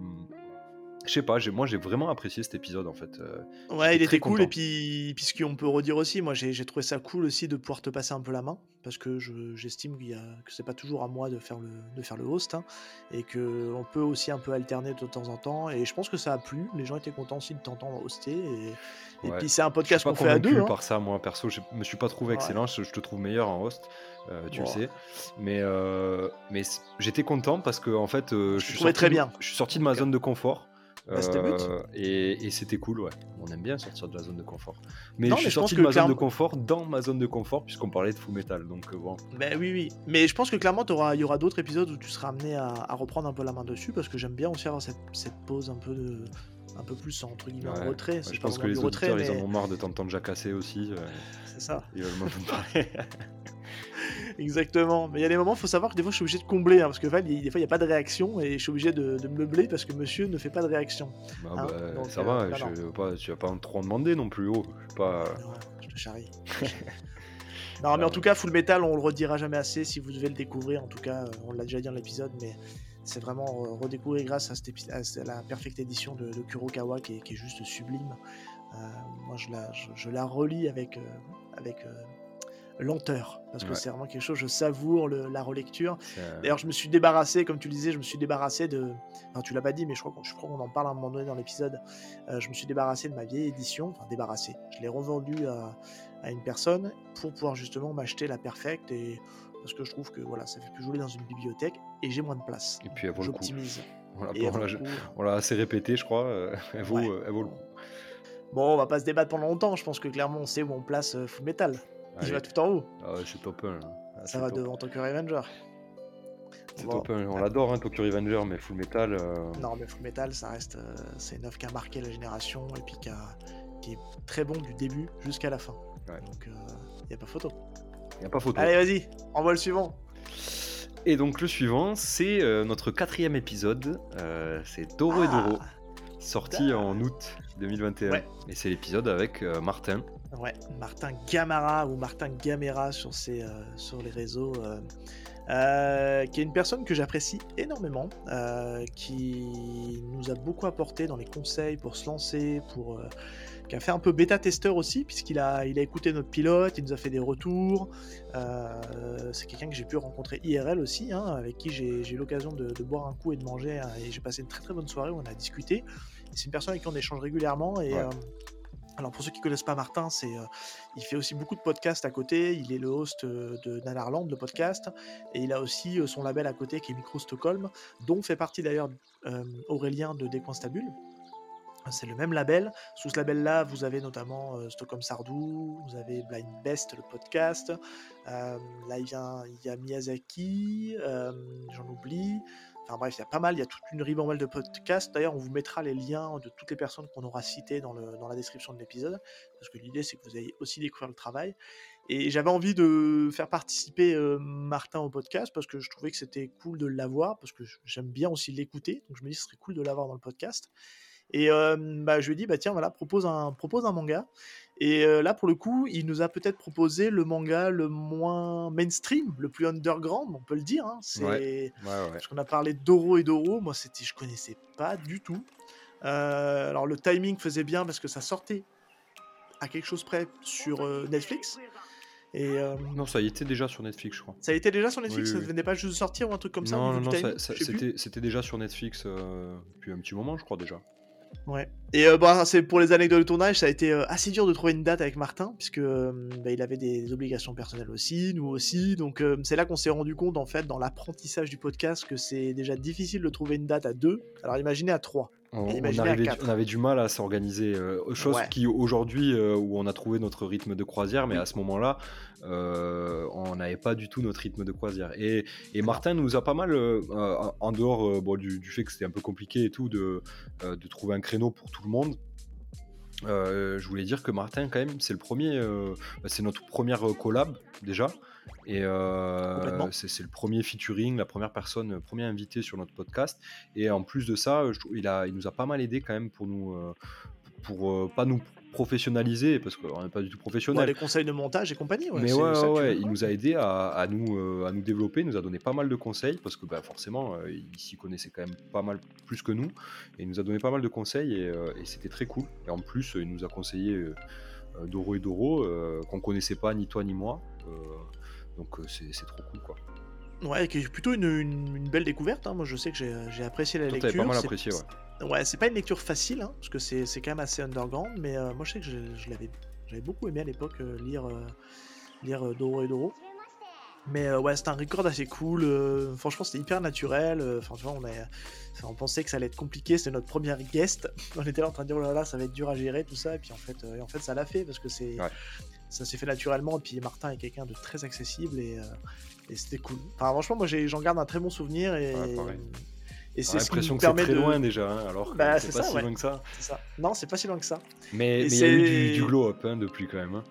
je sais pas, moi j'ai vraiment apprécié cet épisode en fait. Euh, ouais, il était cool et puis, puis ce qu'on peut redire aussi, moi j'ai trouvé ça cool aussi de pouvoir te passer un peu la main parce que j'estime qu'il que c'est pas toujours à moi de faire le, de faire le host hein, et que on peut aussi un peu alterner de temps en temps et je pense que ça a plu, les gens étaient contents aussi de t'entendre hoster et, et puis c'est un podcast qu'on fait à deux. Hein. par ça moi perso, je me suis pas trouvé excellent, je, te trouve meilleur en host. Euh, tu le sais. Mais, euh, mais j'étais content parce que en fait, je, suis sorti, très bien. je suis sorti de ma zone de confort. Bah, euh, et, c'était cool, ouais. On aime bien sortir de la zone de confort. Mais je suis sorti de ma zone de confort dans ma zone de confort, puisqu'on parlait de full metal. Donc euh, bon. Ben oui, oui. Mais je pense que clairement, il y aura d'autres épisodes où tu seras amené à, reprendre un peu la main dessus, parce que j'aime bien aussi avoir cette, pause un peu de un peu plus entre guillemets en retrait. je pense que les auditeurs, ils en ont marre de t'entendre jacasser aussi. Euh. C'est ça. Ils veulent m'en parler. Exactement. Mais il y a des moments, il faut savoir que des fois, je suis obligé de combler, hein, parce que Val, des fois, il n'y a pas de réaction, et je suis obligé de, de meubler parce que monsieur ne fait pas de réaction. Bah, hein. bah, ça va, euh, je, pas, tu vas pas trop en demander non plus haut. Je, pas... je te charrie. non, mais en tout cas, Full Metal, on le redira jamais assez si vous devez le découvrir. En tout cas, on l'a déjà dit dans l'épisode, mais c'est vraiment redécouvrir grâce à, cette la perfecte édition de, Kurokawa qui est, juste sublime. Euh, moi, je la, je, la relis avec, euh, avec lenteur parce que c'est vraiment quelque chose je savoure la relecture. D'ailleurs je me suis débarrassé comme tu le disais je me suis débarrassé de enfin tu l'as pas dit mais je crois qu'on en parle à un moment donné dans l'épisode euh, je me suis débarrassé de ma vieille édition enfin débarrassé. Je l'ai revendue à, une personne pour pouvoir justement m'acheter la perfecte et parce que je trouve que voilà ça fait plus jouer dans une bibliothèque et j'ai moins de place. Et puis le euh, on l'a assez répété je crois euh, elle, vaut, elle vaut le coup. Bon, on va pas se débattre pendant longtemps. Je pense que clairement, on sait où on place Full Metal. Il va tout en haut. Ah ouais, c'est top 1. Ah, ça va devant Tokyo Revenger. C'est top 1. On l'adore, hein, Tokyo Revenger, mais Full Metal. Euh, non, mais Full Metal, ça reste. Euh, c'est une œuvre qui a marqué la génération et puis qui, qui est très bon du début jusqu'à la fin. Donc, il euh, n'y a pas photo. Il a pas photo. Allez, vas-y, envoie le suivant. Et donc, le suivant, c'est notre quatrième épisode. c'est Doro et Doro, ah. sorti en août 2021. Et c'est l'épisode avec Martin. Ouais, Martin Gamara ou Martin Gamera sur, ses, euh, sur les réseaux, euh, euh, qui est une personne que j'apprécie énormément, qui nous a beaucoup apporté dans les conseils pour se lancer, pour, qui a fait un peu bêta-testeur aussi, puisqu'il a, il a écouté notre pilote, il nous a fait des retours. c'est quelqu'un que j'ai pu rencontrer IRL aussi, hein, avec qui j'ai, eu l'occasion de, boire un coup et de manger, hein, et j'ai passé une très très bonne soirée où on a discuté. C'est une personne avec qui on échange régulièrement et. Alors pour ceux qui connaissent pas Martin, c'est euh, il fait aussi beaucoup de podcasts à côté. Il est le host euh, de Nanarland, le podcast, et il a aussi euh, son label à côté qui est Micro Stockholm, dont fait partie d'ailleurs Aurélien de Décoinstabule. C'est le même label. Sous ce label-là, vous avez notamment Stockholm Sardou, vous avez Blind Best, le podcast. là, il y a Miyazaki, j'en oublie. Enfin bref, il y a pas mal, il y a toute une ribambelle de podcasts. D'ailleurs, on vous mettra les liens de toutes les personnes qu'on aura citées dans, le, dans la description de l'épisode, parce que l'idée c'est que vous ayez aussi découvert le travail. Et j'avais envie de faire participer euh, Martin au podcast, parce que je trouvais que c'était cool de l'avoir, parce que j'aime bien aussi l'écouter, donc je me dis que ce serait cool de l'avoir dans le podcast. Et euh, bah, je lui ai dit, bah tiens, voilà, propose un, propose un manga. Et euh, là, pour le coup, il nous a peut-être proposé le manga le moins mainstream, le plus underground, on peut le dire. Hein. C'est parce qu'on a parlé d'Oro et d'Oro. Moi, c'était, je connaissais pas du tout. Euh, alors le timing faisait bien parce que ça sortait à quelque chose près sur Netflix. Et Non, ça y était déjà sur Netflix, je crois. Ça y était déjà sur Netflix? Ça ne venait pas juste de sortir ou un truc comme ça Non, non, c'était déjà sur Netflix depuis un petit moment, je crois déjà. Ouais. Et euh, bah, c'est pour les anecdotes de tournage, ça a été euh, assez dur de trouver une date avec Martin, puisque euh, bah, il avait des obligations personnelles aussi, nous aussi. Donc c'est là qu'on s'est rendu compte, en fait, dans l'apprentissage du podcast, que c'est déjà difficile de trouver une date à deux. Alors imaginez à trois. On, avait du mal à s'organiser. chose qui aujourd'hui, où on a trouvé notre rythme de croisière, mais à ce moment-là, on n'avait pas du tout notre rythme de croisière. Et, Martin nous a pas mal, en dehors du, du, fait que c'était un peu compliqué et tout, de, de trouver un créneau pour tout le monde. Euh, je voulais dire que Martin, quand même, c'est le premier, euh, bah, c'est notre première euh, collab déjà, et c'est le premier featuring, la première personne, le premier invité sur notre podcast. Et en plus de ça, il, a, il nous a pas mal aidé quand même pour nous, pour pas nous professionnaliser parce qu'on n'est pas du tout professionnel. les conseils de montage et compagnie. Mais ouais, ouais, il nous a aidé à, nous, à nous développer, il nous a donné pas mal de conseils parce que bah, forcément, il s'y connaissait quand même pas mal plus que nous et il nous a donné pas mal de conseils et, et c'était très cool. Et en plus, il nous a conseillé Doro et Doro qu'on connaissait pas ni toi ni moi. Donc c'est trop cool quoi. Ouais, qui est plutôt une, belle découverte. Hein. Moi, je sais que j'ai apprécié la lecture. pas mal apprécié, ouais. Ouais, c'est pas une lecture facile, hein, parce que c'est quand même assez underground, mais euh, moi, je sais que je, l'avais j'avais beaucoup aimé à l'époque euh, lire, euh, lire Doro et Doro. Mais ouais, c'était un record assez cool. franchement, c'était hyper naturel. Enfin, tu vois, on, on pensait que ça allait être compliqué. C'était notre première guest. On était là en train de dire, oh là là, ça va être dur à gérer, tout ça. Et puis en fait, en fait ça l'a fait, parce que c'est ça s'est fait naturellement. Et puis Martin est quelqu'un de très accessible et, et c'était cool. Enfin, franchement, moi j'en garde un très bon souvenir et. et c'est ce qui nous permet que c'est très loin déjà, hein, alors que bah, c'est pas si loin que ça. ça. Non, c'est pas si loin que ça. Mais il y a eu du, glow-up hein, depuis quand même. Hein.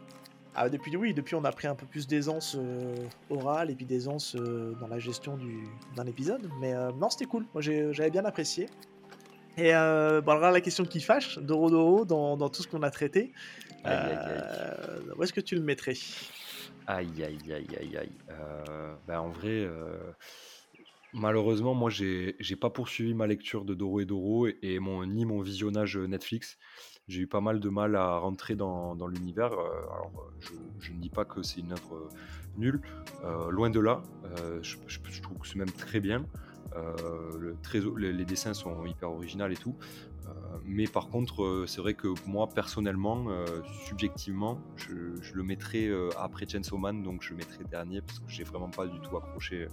Ah, depuis, oui, depuis on a pris un peu plus d'aisance euh, orale et puis d'aisance euh, dans la gestion d'un épisode. Mais euh, non, c'était cool. Moi j'avais bien apprécié. Et bon, alors la question qui fâche, Doro Doro, dans, dans tout ce qu'on a traité, où est-ce que tu le mettrais? Aïe, aïe, aïe, aïe, aïe. Euh, ben, en vrai, euh, malheureusement, moi, j'ai j'ai pas poursuivi ma lecture de Doro et Doro et, mon, ni mon visionnage Netflix. J'ai eu pas mal de mal à rentrer dans, dans l'univers. Euh, alors, je, je ne dis pas que c'est une œuvre nulle, loin de là. Je, je- trouve que c'est même très bien. le, très, les, les dessins sont hyper originaux et tout. Euh, mais par contre, euh, c'est vrai que moi, personnellement, euh, subjectivement, je, le mettrais après Chainsaw Man, donc je le mettrais dernier parce que j'ai vraiment pas du tout accroché.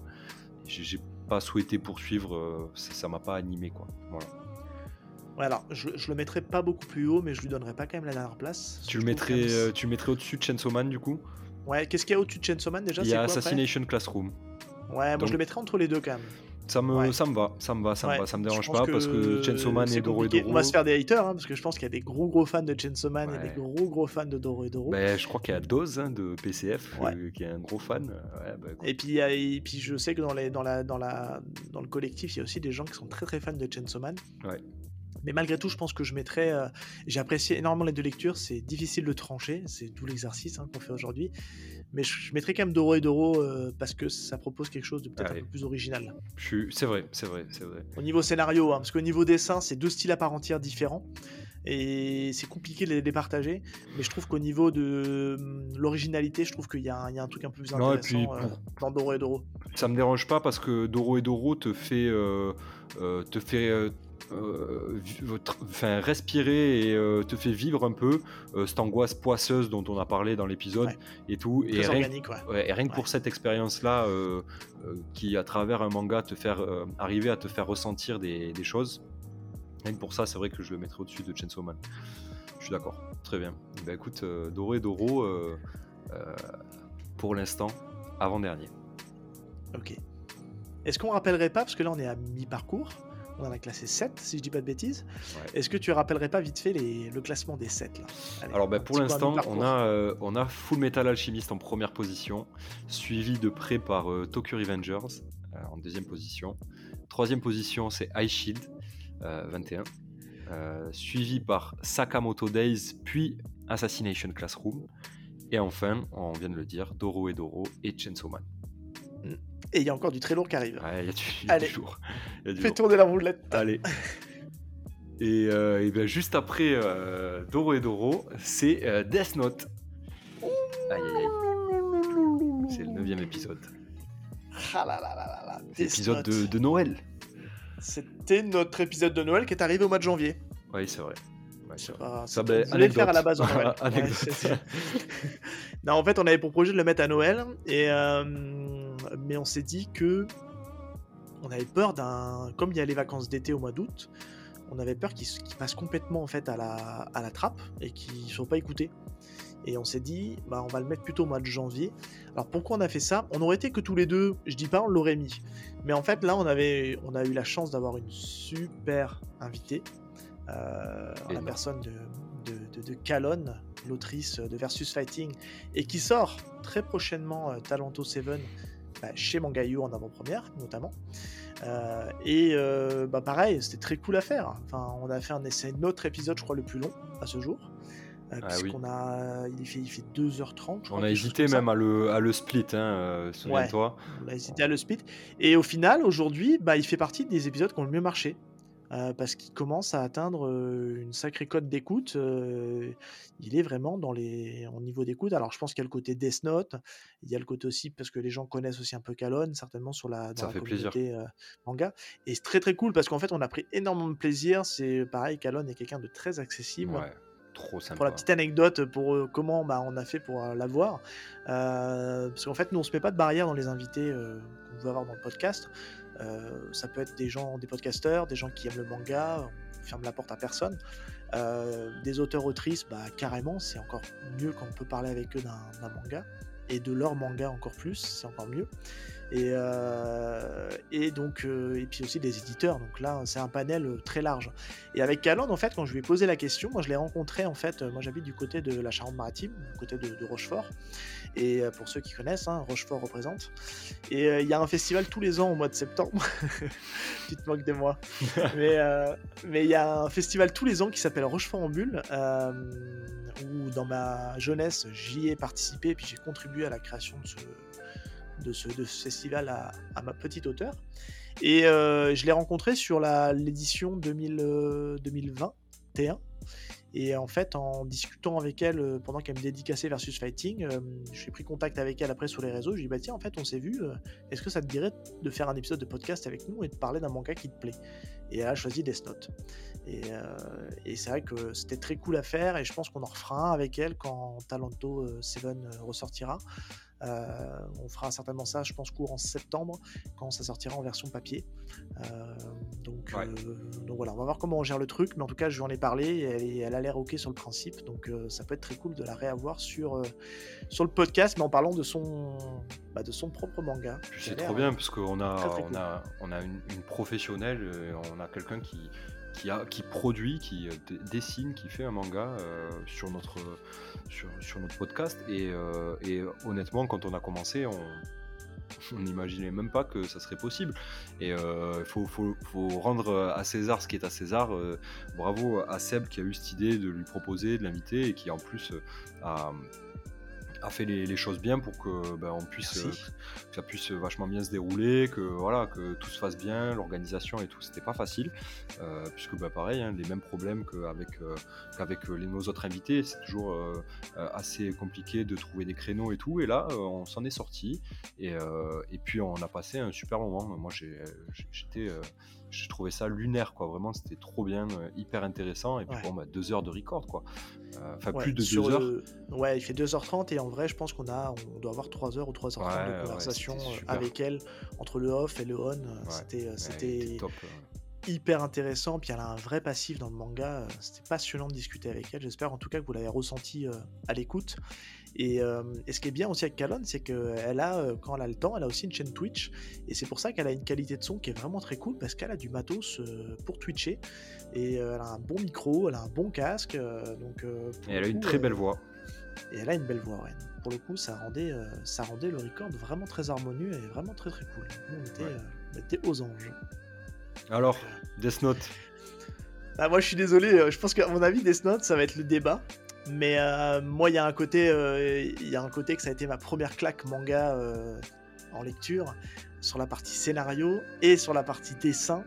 J'ai pas souhaité poursuivre, ça m'a pas animé quoi. Voilà. Ouais, alors je, le mettrais pas beaucoup plus haut, mais je lui donnerais pas quand même la dernière place. Tu le mettrais, tu mettrais au-dessus de Chainsaw Man du coup? Ouais, qu'est-ce qu'il y a au-dessus de Chainsaw Man déjà Il y a Assassination Classroom. Ouais, moi je le mettrais entre les deux quand même. Ça me, ça me va, ça me va, ça me va, ça me dérange pas parce que Chainsaw Man et Doro et Doro. On va se faire des haters hein, parce que je pense qu'il y a des gros gros fans de Chainsaw Man et des gros gros fans de Doro et Doro. Ben, je crois qu'il y a Doz hein, de PCF euh, qui est un gros fan. Bah, et, puis, et puis je sais que dans, les, dans, la, dans, la, dans le collectif, il y a aussi des gens qui sont très très fans de Chainsaw Man. Ouais. Mais malgré tout, je pense que je mettrais. Euh, j'ai apprécié énormément les deux lectures. C'est difficile de trancher. C'est tout l'exercice hein, qu'on fait aujourd'hui. Mais je, mettrais quand même Doro et Doro euh, parce que ça propose quelque chose de peut-être un peu plus original. C'est vrai, c'est vrai, c'est vrai. Au niveau scénario, hein, parce qu'au niveau dessin, c'est deux styles à part entière différents. Et c'est compliqué de les partager. Mais je trouve qu'au niveau de hum, l'originalité, je trouve qu'il y, a un truc un peu plus intéressant euh, dans Doro et Doro. Ça me dérange pas parce que Doro et Doro te fait, te fait euh, enfin, respirer et euh, te fait vivre un peu euh, cette angoisse poisseuse dont on a parlé dans l'épisode et tout. et rien, ouais. et rien, que pour cette expérience-là, qui à travers un manga te faire arriver à te faire ressentir des, choses, rien que pour ça, c'est vrai que je le mettrais au-dessus de Chainsaw Man. Je suis d'accord, très bien. Bah écoute, Doro et Doro, pour l'instant, avant-dernier. Ok. Est-ce qu'on rappellerait pas, parce que là on est à mi-parcours, on en a classé 7, si je dis pas de bêtises. Est-ce que tu rappellerais pas vite fait le classement des 7 là? Alors bah, pour l'instant, on, a, euh, on a Full Metal Alchemist en première position, suivi de près par euh, Tokyo Revengers euh, en deuxième position. Troisième position, c'est High Shield 21, suivi par Sakamoto Days, puis Assassination Classroom. Et enfin, on vient de le dire, Doro et Doro et Chainsaw Man. Et il y a encore du très lourd qui arrive. Ouais, il y a du, Allez. lourd. Fais tourner la roulette. Allez. Et, euh, et bien juste après euh, Doro et Doro, c'est euh, Death Note. Aïe aïe aïe. C'est le neuvième épisode. Ah là là là là. L'épisode de, de, Noël. C'était notre épisode de Noël qui est arrivé au mois de janvier. Oui, c'est vrai. Ça, ça ben, le faire à la base en Noël. non, en fait, on avait pour projet de le mettre à Noël et mais on s'est dit que on avait peur d'un. Comme il y a les vacances d'été au mois d'août, on avait peur qu'ils passent complètement en fait à la, à la trappe et qu'ils ne soient pas écoutés. Et on s'est dit, bah, on va le mettre plutôt au mois de janvier. Alors pourquoi on a fait ça? On aurait été que tous les deux, je dis pas on l'aurait mis. Mais en fait là, on, avait, on a eu la chance d'avoir une super invitée. Euh, la personne de, de, de, Calonne, l'autrice de Versus Fighting, et qui sort très prochainement euh, Talento 7 bah, chez Mangayo en avant-première notamment. et bah, pareil, c'était très cool à faire. Enfin, on a fait un essai, notre épisode, je crois, le plus long à ce jour. Euh, ah puisqu'on a, il fait, il fait 2h30. On a hésité même à le, à le split, hein, euh, souviens-toi. on a hésité à le split. Et au final, aujourd'hui, bah, il fait partie des épisodes qui ont le mieux marché. Euh, parce qu'il commence à atteindre une sacrée cote d'écoute. il est vraiment dans les, au niveau d'écoute. Alors, je pense qu'il y a le côté Death Note, il y a le côté aussi parce que les gens connaissent aussi un peu Calonne, certainement sur la, dans la communauté manga. Et c'est très très cool parce qu'en fait, on a pris énormément de plaisir. C'est pareil, Calonne est quelqu'un de très accessible. Ouais. Pour la petite anecdote, pour euh, comment bah, on a fait pour euh, l'avoir. Euh, parce qu'en fait, nous, on se met pas de barrière dans les invités qu'on veut avoir dans le podcast. ça peut être des gens, des podcasteurs, des gens qui aiment le manga, on ferme la porte à personne. des auteurs-autrices, bah, carrément, c'est encore mieux quand on peut parler avec eux d'un manga. Et de leur manga encore plus, c'est encore mieux. Et, euh, et donc, euh, et puis aussi des éditeurs. Donc là, c'est un panel euh, très large. Et avec Caland, en fait, quand je lui ai posé la question, moi je l'ai rencontré, en fait, moi j'habite du côté de la Charente-Maritime, du côté de, Rochefort. Et pour ceux qui connaissent, hein, Rochefort représente. Et il y a un festival tous les ans au mois de septembre. Petite moque de moi. mais mais il y a un festival tous les ans qui s'appelle Rochefort en bulle. où dans ma jeunesse, j'y ai participé et puis j'ai contribué à la création de ce, de ce, festival à, ma petite hauteur. Et euh, je l'ai rencontré sur l'édition 2021. Euh, et en fait, en discutant avec elle euh, pendant qu'elle me dédicaçait versus fighting, j'ai pris contact avec elle après sur les réseaux. Je lui ai dit, bah tiens, en fait, on s'est vu. Est-ce que ça te dirait de faire un épisode de podcast avec nous et de parler d'un manga qui te plaît? Et elle a choisi Death Note. Et, et c'est vrai que c'était très cool à faire. Et je pense qu'on en refera un avec elle quand Talento 7 ressortira. Euh, on fera certainement ça, je pense, courant septembre, quand ça sortira en version papier. Euh, donc, euh, donc voilà, on va voir comment on gère le truc, mais en tout cas, je lui en ai parlé et elle, a l'air ok sur le principe, donc ça peut être très cool de la réavoir sur, sur le podcast, mais en parlant de son, bah, de son propre manga. C'est trop bien, parce qu'on a, on a, on a une, une professionnelle, on a quelqu'un qui qui, produit, qui euh, dessine, qui fait un manga euh, sur, notre, sur, notre podcast. Et, euh, et, honnêtement, quand on a commencé, on n'imaginait même pas que ça serait possible. Et il faut, faut, rendre à César ce qui est à César. bravo à Seb qui a eu cette idée de lui proposer, de l'inviter et qui en plus a a fait les, choses bien pour que ben, on puisse, euh, ça puisse vachement bien se dérouler, que voilà, que tout se fasse bien, l'organisation et tout, c'était pas facile, euh, puisque ben, pareil, hein, les mêmes problèmes qu'avec euh, qu'avec les, nos autres invités, c'est toujours assez compliqué de trouver des créneaux et tout, et là, on s'en est sorti, et, et puis on a passé un super moment. Moi, j'étais j'ai trouvé ça lunaire, quoi. Vraiment, c'était trop bien, euh, hyper intéressant. Et puis, bon, bah, deux heures de record, quoi. Euh, enfin, plus de deux heures. Ouais, il fait 2h30 et en vrai, je pense qu'on a, on doit avoir 3 heures ou 3h30 de conversation euh, avec elle entre le off et le on. c'était, c'était hyper intéressant. Puis elle a un vrai passif dans le manga. C'était passionnant de discuter avec elle. J'espère en tout cas que vous l'avez ressenti à l'écoute. Et, ce qui est bien aussi avec Calonne, c'est qu'elle a, quand elle a le temps, elle a aussi une chaîne Twitch. Et c'est pour ça qu'elle a une qualité de son qui est vraiment très cool parce qu'elle a du matos pour Twitcher. Et elle a un bon micro, elle a un bon casque. donc, et elle a une très belle voix. Et elle a une belle voix, ouais. Pour le coup, ça rendait, ça rendait le record vraiment très harmonieux et vraiment très très cool. on était, on était aux anges. Alors, Death Note bah, Moi, je suis désolé. Je pense qu'à mon avis, Death Note, ça va être le débat. Mais euh, moi, il y a un côté, euh, il y a un côté que ça a été ma première claque manga euh, en lecture sur la partie scénario et sur la partie dessin.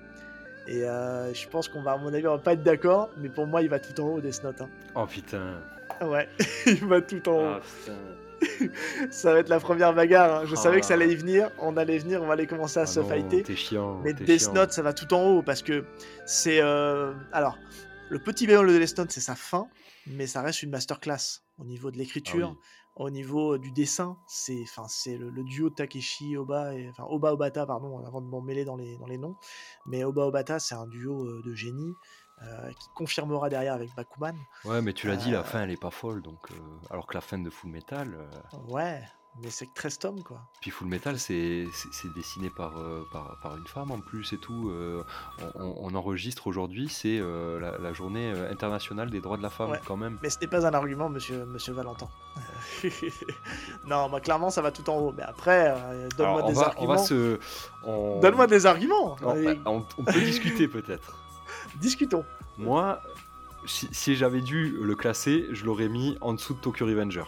Et je pense qu'on va, à mon avis, on va pas être d'accord, mais pour moi, il va tout en haut Death Note. Hein. Oh putain. Ouais, il va tout en haut. Ah, ça va être la première bagarre. Hein. Je savais que ça allait y venir. On allait venir, on allait commencer à ah se fighter. Chiant, mais Death Note, ça va tout en haut parce que c'est. Alors, le petit bémol de Death Note, c'est sa fin mais ça reste une masterclass au niveau de ah l'écriture, au niveau du dessin. C'est, enfin, c'est le, duo Takeshi Oba et enfin Oba Obata, pardon, avant de m'en mêler dans les dans les noms. Mais Oba Obata, c'est un duo de génie. qui confirmera derrière avec Bakuman. Ouais, mais tu l'as dit, la fin elle est pas folle, donc alors que la fin de Full Metal. Ouais, mais c'est très Tom, quoi. Puis Full Metal, c'est dessiné par, euh, par, par une femme en plus et tout. euh, on, on enregistre aujourd'hui, c'est euh, la, la journée internationale des droits de la femme Ouais. quand même. Mais ce n'est pas un argument, monsieur, monsieur Valentin. non, moi, clairement, ça va tout en haut. Mais après, donne-moi des va, on arguments. va se... on- Donne-moi des arguments. on, Allez, on- on peut discuter peut-être. Discutons. Moi, si, si j'avais dû le classer, je l'aurais mis en dessous de Tokyo Revenger.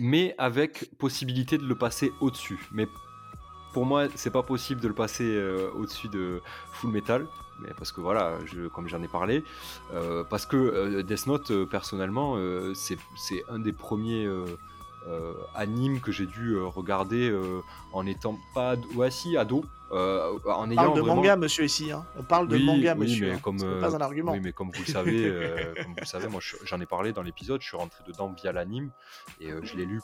Mais avec possibilité de le passer au-dessus. Mais pour moi, c'est pas possible de le passer euh, au-dessus de Full Metal. Parce que voilà, comme j'en ai parlé, euh, parce que euh, Death Note, personnellement, c'est un des premiers euh, animes que j'ai dû euh, regarder euh, en étant pas ouais, si, ado, en On ayant parle de vraiment... manga, monsieur, ici. hein. On parle de Oui, manga, oui, monsieur. mais hein. comme, pas un argument. Oui, mais comme vous le savez, comme vous le savez, moi je- j'en ai parlé dans l'épisode, je suis rentré dedans via l'anime et je l'ai lu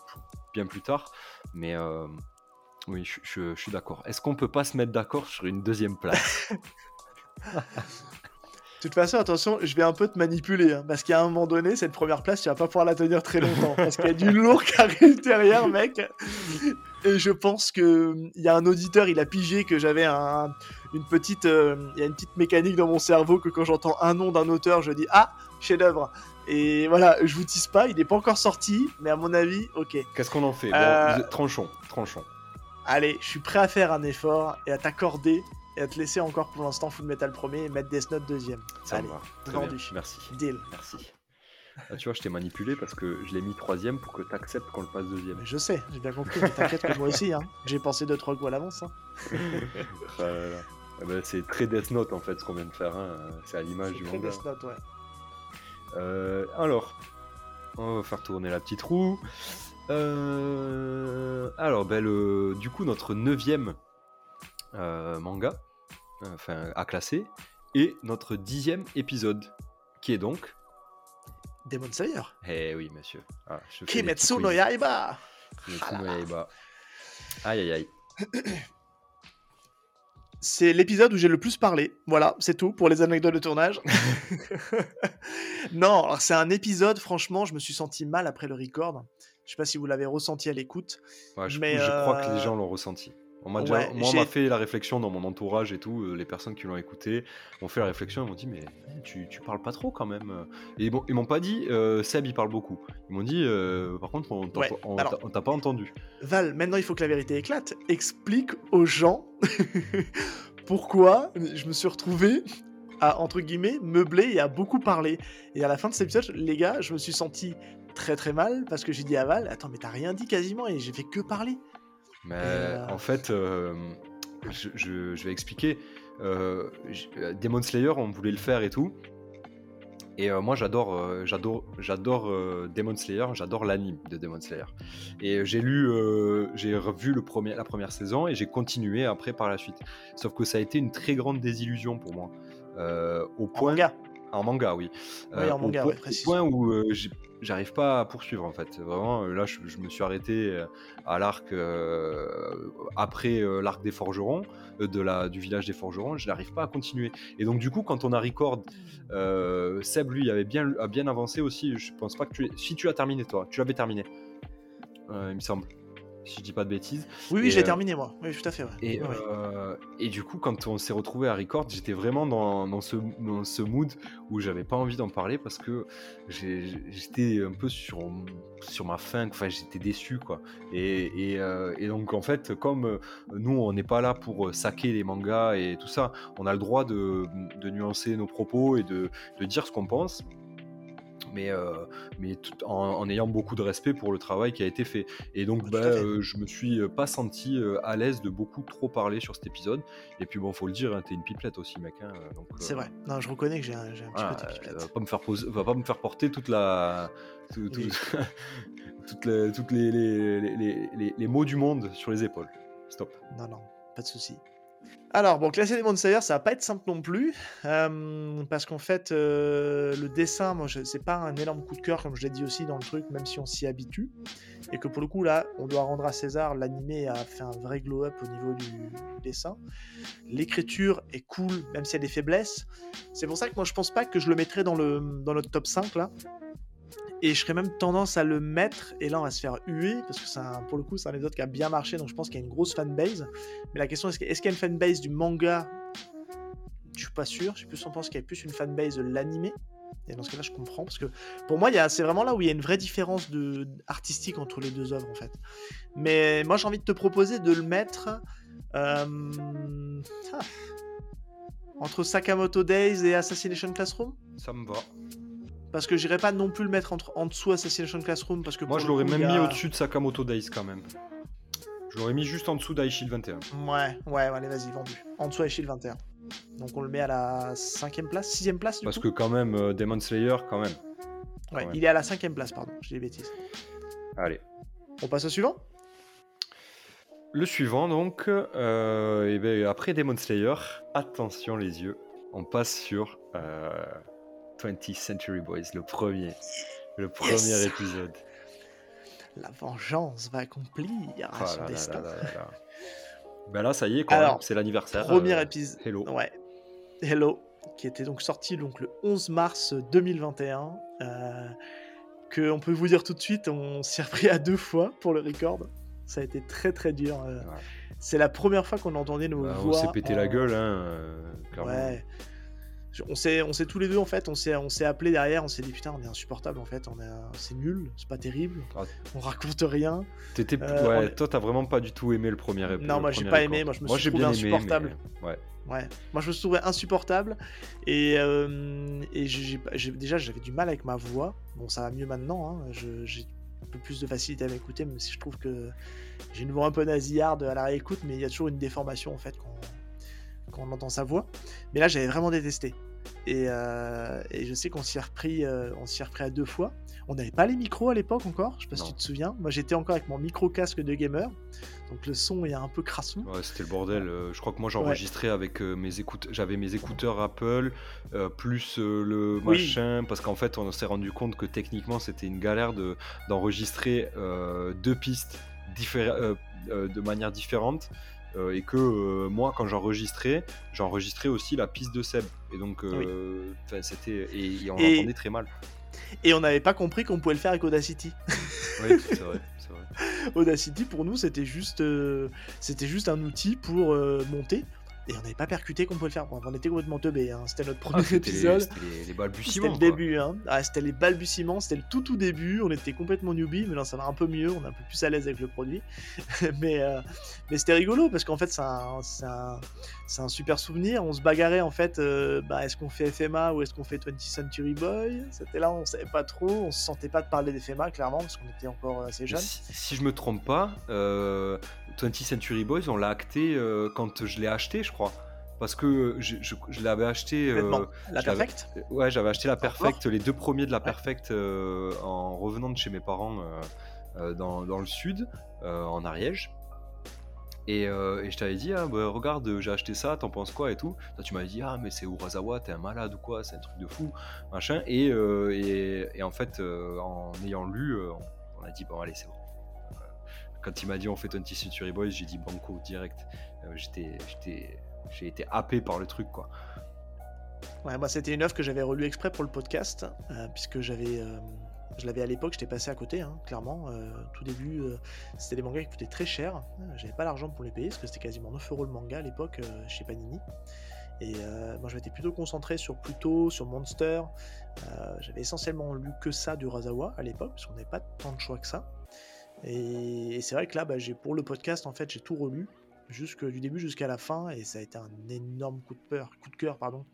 bien plus tard. Mais oui, je, je- je suis d'accord. Est-ce qu'on peut pas se mettre d'accord sur une deuxième place? De toute façon, attention, je vais un peu te manipuler, hein, parce qu'à un moment donné, cette première place, tu vas pas pouvoir la tenir très longtemps, parce qu'il y a du lourd qui arrive derrière, mec. Et je pense que hum, y a un auditeur, il a pigé que j'avais un, une petite, euh, il y a une petite mécanique dans mon cerveau que quand j'entends un nom d'un auteur, je dis ah chef-d'œuvre. Et voilà, je vous tisse pas, il n'est pas encore sorti, mais à mon avis, ok. Qu'est-ce qu'on en fait? Euh, Tranchons, tranchons. Allez, je suis prêt à faire un effort et à t'accorder et à te laisser encore pour l'instant Full Metal premier et mettre Death Note deuxième. Ça Allez, vendu. Merci. deal. Merci. Ah, tu vois, je t'ai manipulé parce que je l'ai mis troisième pour que tu acceptes qu'on le passe deuxième. Mais je sais, j'ai bien compris, mais t'inquiète que moi aussi, hein. j'ai pensé deux trois coups à l'avance. Hein. Ah bah, c'est très Death Note en fait ce qu'on vient de faire. hein. C'est à l'image du très manga. Death Note, ouais. Euh, alors, on va faire tourner la petite roue. Euh, alors, ben, le- du coup, notre neuvième euh, manga, enfin à classer, et notre dixième épisode, qui est donc. Demon Slayer. Eh oui, monsieur. Ah, je Kimetsu no. Yaiba Kimetsu no Yaiba. Aïe aïe aïe. C'est l'épisode où j'ai le plus parlé. Voilà, c'est tout pour les anecdotes de tournage. non, alors c'est un épisode, franchement, je me suis senti mal après le record. Je sais pas si vous l'avez ressenti à l'écoute. Ouais, je, Mais, je crois que euh, les gens l'ont ressenti. On m'a déjà- ouais, moi, on m'a fait la réflexion dans mon entourage et tout. euh, les personnes qui l'ont écouté ont fait la réflexion. Ils m'ont dit, mais tu, tu parles pas trop quand même. Et ils m'ont, ils m'ont pas dit, euh, Seb, il parle beaucoup. Ils m'ont dit, euh, par contre, t'a Ouais, on t'a pas entendu. Val, maintenant il faut que la vérité éclate. Explique aux gens pourquoi je me suis retrouvé à, entre guillemets, meubler et à beaucoup parler. Et à la fin de cet épisode, les gars, je me suis senti très très mal parce que j'ai dit à Val, attends, mais t'as rien dit quasiment et j'ai fait que parler. Mais euh, en fait, euh, je, je- je vais expliquer. Euh, Demon Slayer, on voulait le faire et tout. Et moi, j'adore, j'adore, j'adore Demon Slayer. J'adore l'anime de Demon Slayer. Et j'ai lu, j'ai revu le premier, la première saison et j'ai continué après par la suite. Sauf que ça a été une très grande désillusion pour moi. Au point. En manga, oui. Oui, en au manga, point, au précise. point où euh, j'arrive pas à poursuivre en fait. Vraiment, euh, là, je, je me suis arrêté euh, à l'arc euh, après euh, l'arc des forgerons, euh, de la, du village des forgerons. Je n'arrive pas à continuer. Et donc, du coup, quand on a record, euh, Seb lui avait bien, a bien avancé aussi. Je pense pas que tu, si tu as terminé toi, tu l'avais terminé, euh, il me semble. Si je dis pas de bêtises. Oui, oui, Et, je l'ai euh, terminé moi. Oui, tout à fait. ouais. Et, Ouais, ouais. euh, et du coup, quand on s'est retrouvé à record, j'étais vraiment dans, dans ce, dans ce mood où j'avais pas envie d'en parler parce que j'étais un peu sur, sur ma faim, enfin j'étais déçu quoi. Et, et, euh, et donc en fait, comme nous on n'est pas là pour saquer les mangas et tout ça, on a le droit de, de nuancer nos propos et de, de dire ce qu'on pense. Mais, euh, mais tout en, en ayant beaucoup de respect pour le travail qui a été fait. Et donc, bah, euh, je me suis euh, pas senti euh, à l'aise de beaucoup trop parler sur cet épisode. Et puis bon, faut le dire, hein, t'es une pipelette aussi, mec. hein, C'est vrai. Non, je reconnais que j'ai un, petit voilà, côté euh, pipelette. va pas me faire poser, va pas me faire porter toute la, tout- tout- Oui. toutes les, toutes les, les, les, les- les- les mots du monde sur les épaules. Stop. Non, non, pas de souci. Alors, bon, classer Demon Slayer, ça va pas être simple non plus, euh, parce qu'en fait, euh, le dessin, moi, c'est pas un énorme coup de cœur, comme je l'ai dit aussi dans le truc, même si on s'y habitue, et que pour le coup, là, on doit rendre à César, l'animé a fait un vrai glow-up au niveau du, dessin. L'écriture est cool, même s'il y a des faiblesses. C'est pour ça que moi, je pense pas que je le mettrais dans, le, dans notre top 5, là. Et je serais même tendance à le mettre, et là on va se faire huer, parce que c'est pour le coup c'est un épisode qui a bien marché, donc je pense qu'il y a une grosse fanbase. Mais la question est, est-ce qu'il y a une fanbase du manga? Je suis pas sûr, je suis plus on pense qu'il y a plus une fanbase de l'animé. Et dans ce cas-là, je comprends, parce que pour moi, c'est vraiment là où il y a une vraie différence artistique entre les deux œuvres, en fait. Mais moi, j'ai envie de te proposer de le mettre euh, ah, entre Sakamoto Days et Assassination Classroom. Ça me va. Parce que j'irais pas non plus le mettre entre, en dessous Assassination Classroom. Parce que Moi, je l'aurais même mis au-dessus de Sakamoto Days quand même. Je l'aurais mis juste en dessous d'Aishil 21. Ouais, ouais, allez, vas-y, vendu. En dessous d'Aishil 21. Donc on le met à la cinquième place, sixième place. Du Parce que quand même, euh, Demon Slayer, quand même. ouais, il est à la cinquième place, pardon. J'ai des bêtises. Allez. On passe au suivant? Le suivant, donc, euh, et ben, après Demon Slayer, attention les yeux, on passe sur euh, 20th Century Boys, le premier. Le premier épisode. La vengeance va accomplir oh son destin. ben là, ça y est, c'est l'anniversaire. Premier euh, épisode. Hello. Ouais. Hello, qui était donc sorti donc le 11 mars 2021. Euh, que on peut vous dire tout de suite, on s'y a repris à deux fois pour le record. Ça a été très très dur. Euh. C'est la première fois qu'on entendait nos bah, voix. On s'est pété la gueule, hein. Ouais on s'est on tous les deux en fait on s'est on s'est appelé derrière on s'est dit putain on est insupportable en fait on est c'est nul c'est pas terrible ah. on raconte rien T'étais euh, ouais toi t'as vraiment pas du tout aimé le premier épisode non moi j'ai pas aimé moi je me suis trouvé insupportable ouais ouais moi je me suis trouvé insupportable et, euh, et j'ai, déjà j'avais du mal avec ma voix bon ça va mieux maintenant hein. j'ai un peu plus de facilité à m'écouter même si je trouve que j'ai une voix un peu nasillarde à la réécoute mais il y a toujours une déformation en fait quand quand on entend sa voix. Mais là, j'avais vraiment détesté. Euh, et, je sais qu'on s'y a repris, euh, on s'y repris à deux fois. On n'avait pas les micros à l'époque encore, je sais pas si tu te souviens. Moi j'étais encore avec mon micro casque de gamer, donc le son est un peu crasson. Ouais, c'était le bordel. Euh, je crois que moi j'enregistrais avec mes écouteurs, j'avais mes écouteurs Apple plus le machin, parce qu'en fait on s'est rendu compte que techniquement c'était une galère de d'enregistrer deux pistes de manière différente. Euh, et que euh, moi, quand j'enregistrais, j'enregistrais aussi la piste de Seb. Et donc, euh, c'était et, on l'entendait très mal. Et on n'avait pas compris qu'on pouvait le faire avec Audacity. oui, c'est vrai, Audacity, pour nous, c'était juste, c'était juste un outil pour monter et on n'avait pas percuté qu'on pouvait le faire. on était complètement teubé. Hein. C'était notre premier épisode. C'était les, balbutiements. C'était le début. Hein. Ah, c'était les balbutiements. C'était le tout tout début. On était complètement newbie, mais là ça va un peu mieux. On est un peu plus à l'aise avec le produit. mais euh, mais c'était rigolo parce qu'en fait c'est un, un, un, super souvenir. On se bagarrait en fait. Euh, bah, est-ce qu'on fait FMA ou est-ce qu'on fait 20th Century Boy? C'était là, on savait pas trop. On se sentait pas de parler d'FMA clairement parce qu'on était encore assez jeunes. Si, si, je me trompe pas, euh, 20th Century Boys, on l'a acté euh, quand je l'ai acheté, je crois. Parce que je, l'avais acheté. Euh, la Perfect? Ouais, j'avais acheté la Perfect, les deux premiers de la Perfect euh, en revenant de chez mes parents dans, le sud, en Ariège. Et, je t'avais dit, ah, bah, regarde, j'ai acheté ça, t'en penses quoi et tout? tu m'avais dit, ah, mais c'est Urasawa, t'es un malade ou quoi, c'est un truc de fou, machin. Et, et, en fait, en ayant lu, on a dit, bon, allez, c'est bon quand il m'a dit on fait 20 Century Boys, j'ai dit banco direct. Euh, j'étais, j'ai été happé par le truc quoi. Ouais, moi c'était une œuvre que j'avais relue exprès pour le podcast, euh, puisque j'avais, euh, je l'avais à l'époque, j'étais passé à côté, hein, clairement. tout début, c'était des mangas qui coûtaient très cher. J'avais pas l'argent pour les payer, parce que c'était quasiment 9 euros le manga à l'époque chez Panini. Et moi, je m'étais plutôt concentré sur Pluto, sur Monster. j'avais essentiellement lu que ça du Razawa à l'époque, parce qu'on n'avait pas tant de choix que ça. Et, c'est vrai que là, bah, pour le podcast, en fait, j'ai tout relu, jusque, du début jusqu'à la fin, et ça a été un énorme coup de peur, coup de cœur, pardon.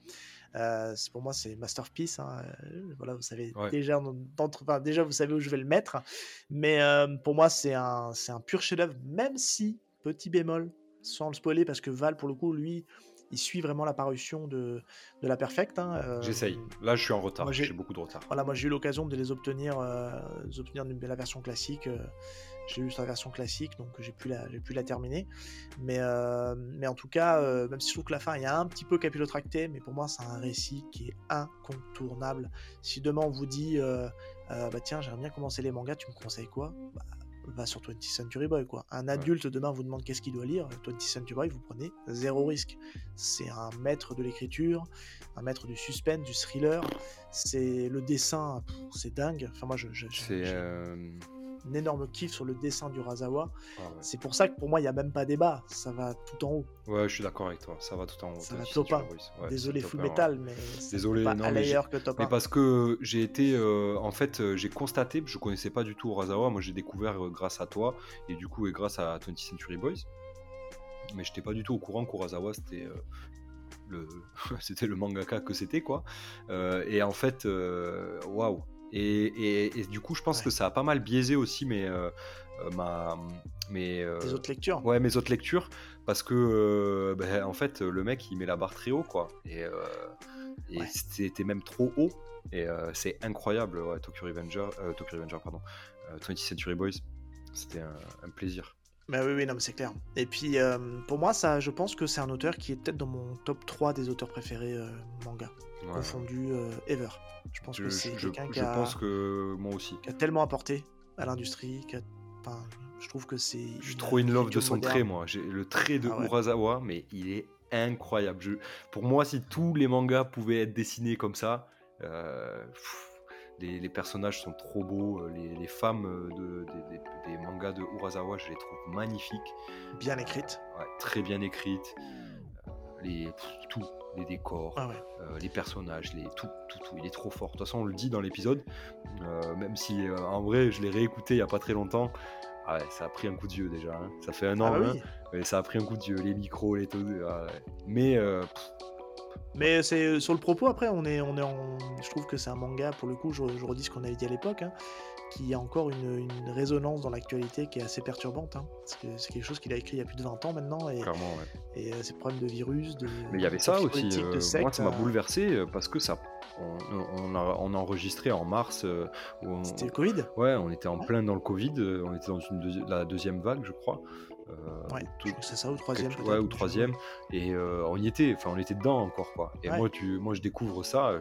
Euh, pour moi, c'est masterpiece. Hein. Euh, voilà, vous savez déjà, enfin, déjà, vous savez où je vais le mettre. Mais euh, pour moi, c'est un, c'est un pur chef-d'œuvre, même si petit bémol, sans le spoiler, parce que Val, pour le coup, lui, il suit vraiment la parution de, de la Perfect. Hein, J'essaye. Là, je suis en retard. J'ai beaucoup de retard. Voilà, moi j'ai eu l'occasion de les obtenir, euh, obtenir la version classique. J'ai eu la version classique, donc j'ai pu la, j'ai pu la terminer. Mais, mais en tout cas, même si je trouve que la fin est un petit peu capillotractée, mais pour moi c'est un récit qui est incontournable. Si demain on vous dit, bah tiens, j'aimerais bien commencer les mangas, tu me conseilles quoi? Bah, va sur 20th Century Boy. Quoi. Un adulte demain vous demande qu'est-ce qu'il doit lire, 20th Century Boy, vous prenez zéro risque. C'est un maître de l'écriture, un maître du suspense, du thriller. C'est le dessin, c'est dingue. Enfin, moi, je. c'est un énorme kiff sur le dessin du Razawa. Ah c'est pour ça que pour moi, il n'y a même pas débat. Ça va tout en haut. Ouais, je suis d'accord avec toi. Ça va tout en haut. Ça va top 1. Désolé, Full Metal, mais Désolé, pas non, mais, que top mais parce que j'ai été. Euh, en fait, euh, j'ai constaté, je connaissais pas du tout Razawa. Moi, j'ai découvert euh, grâce à toi et du coup, et grâce à 20th Century Boys. Mais j'étais pas du tout au courant qu'Urasawa c'était. le c'était le mangaka que c'était quoi et en fait waouh et, du coup, je pense que ça a pas mal biaisé aussi mes, euh, euh, ma, mes, euh, autres lectures. Ouais, mes autres lectures, parce que ben, en fait, le mec il met la barre très haut, quoi. Et, c'était même trop haut. Et c'est incroyable, Tokyo Revenger, Tokyo Revenger, pardon, 20th Century Boys. C'était un, plaisir. Bah oui, oui, non, mais c'est clair. Et puis, pour moi, ça, je pense que c'est un auteur qui est peut-être dans mon top 3 des auteurs préférés manga, confondu ever. Je pense que c'est quelqu'un qui, qui a tellement apporté à l'industrie. Enfin, je trouve que c'est. Je suis trop in love de son trait, moi. J'ai le trait de ah Urasawa, mais il est incroyable. Je... Pour moi, si tous les mangas pouvaient être dessinés comme ça, euh, les, personnages sont trop beaux. Euh, les, femmes euh, de, des, mangas de Urasawa, je les trouve magnifiques. Bien écrites. très bien écrites. les, tout, les décors, ah euh, les personnages, les, tout, tout, tout. Il est trop fort. De toute façon, on le dit dans l'épisode, euh, même si euh, en vrai, je l'ai réécouté il n'y a pas très longtemps. Ah ça a pris un coup de vieux déjà. Hein. Ça fait un an, ah bah hein, mais ça a pris un coup de vieux. Les micros, les tout. Ah mais. mais c'est sur le propos après, on est, on est en... je trouve que c'est un manga pour le coup. Je, redis ce qu'on avait dit à l'époque. Hein qui a encore une, résonance dans l'actualité qui est assez perturbante. Hein, c'est quelque chose qu'il a écrit il y a plus de 20 ans maintenant. Et, Clairement, et euh, ces problèmes de virus, de. Mais il y avait ça aussi. Euh, moi, ça m'a euh. bouleversé parce que ça. On, a, on a, enregistré en mars. C'était le Covid? Ouais, on était en plein dans le Covid. On était dans une la deuxième vague, je crois. Euh, ouais, c'est ça, ou troisième. Ouais, ou troisième. Et euh, on y était, enfin, on était dedans encore, quoi. Et moi, tu, moi, je découvre ça,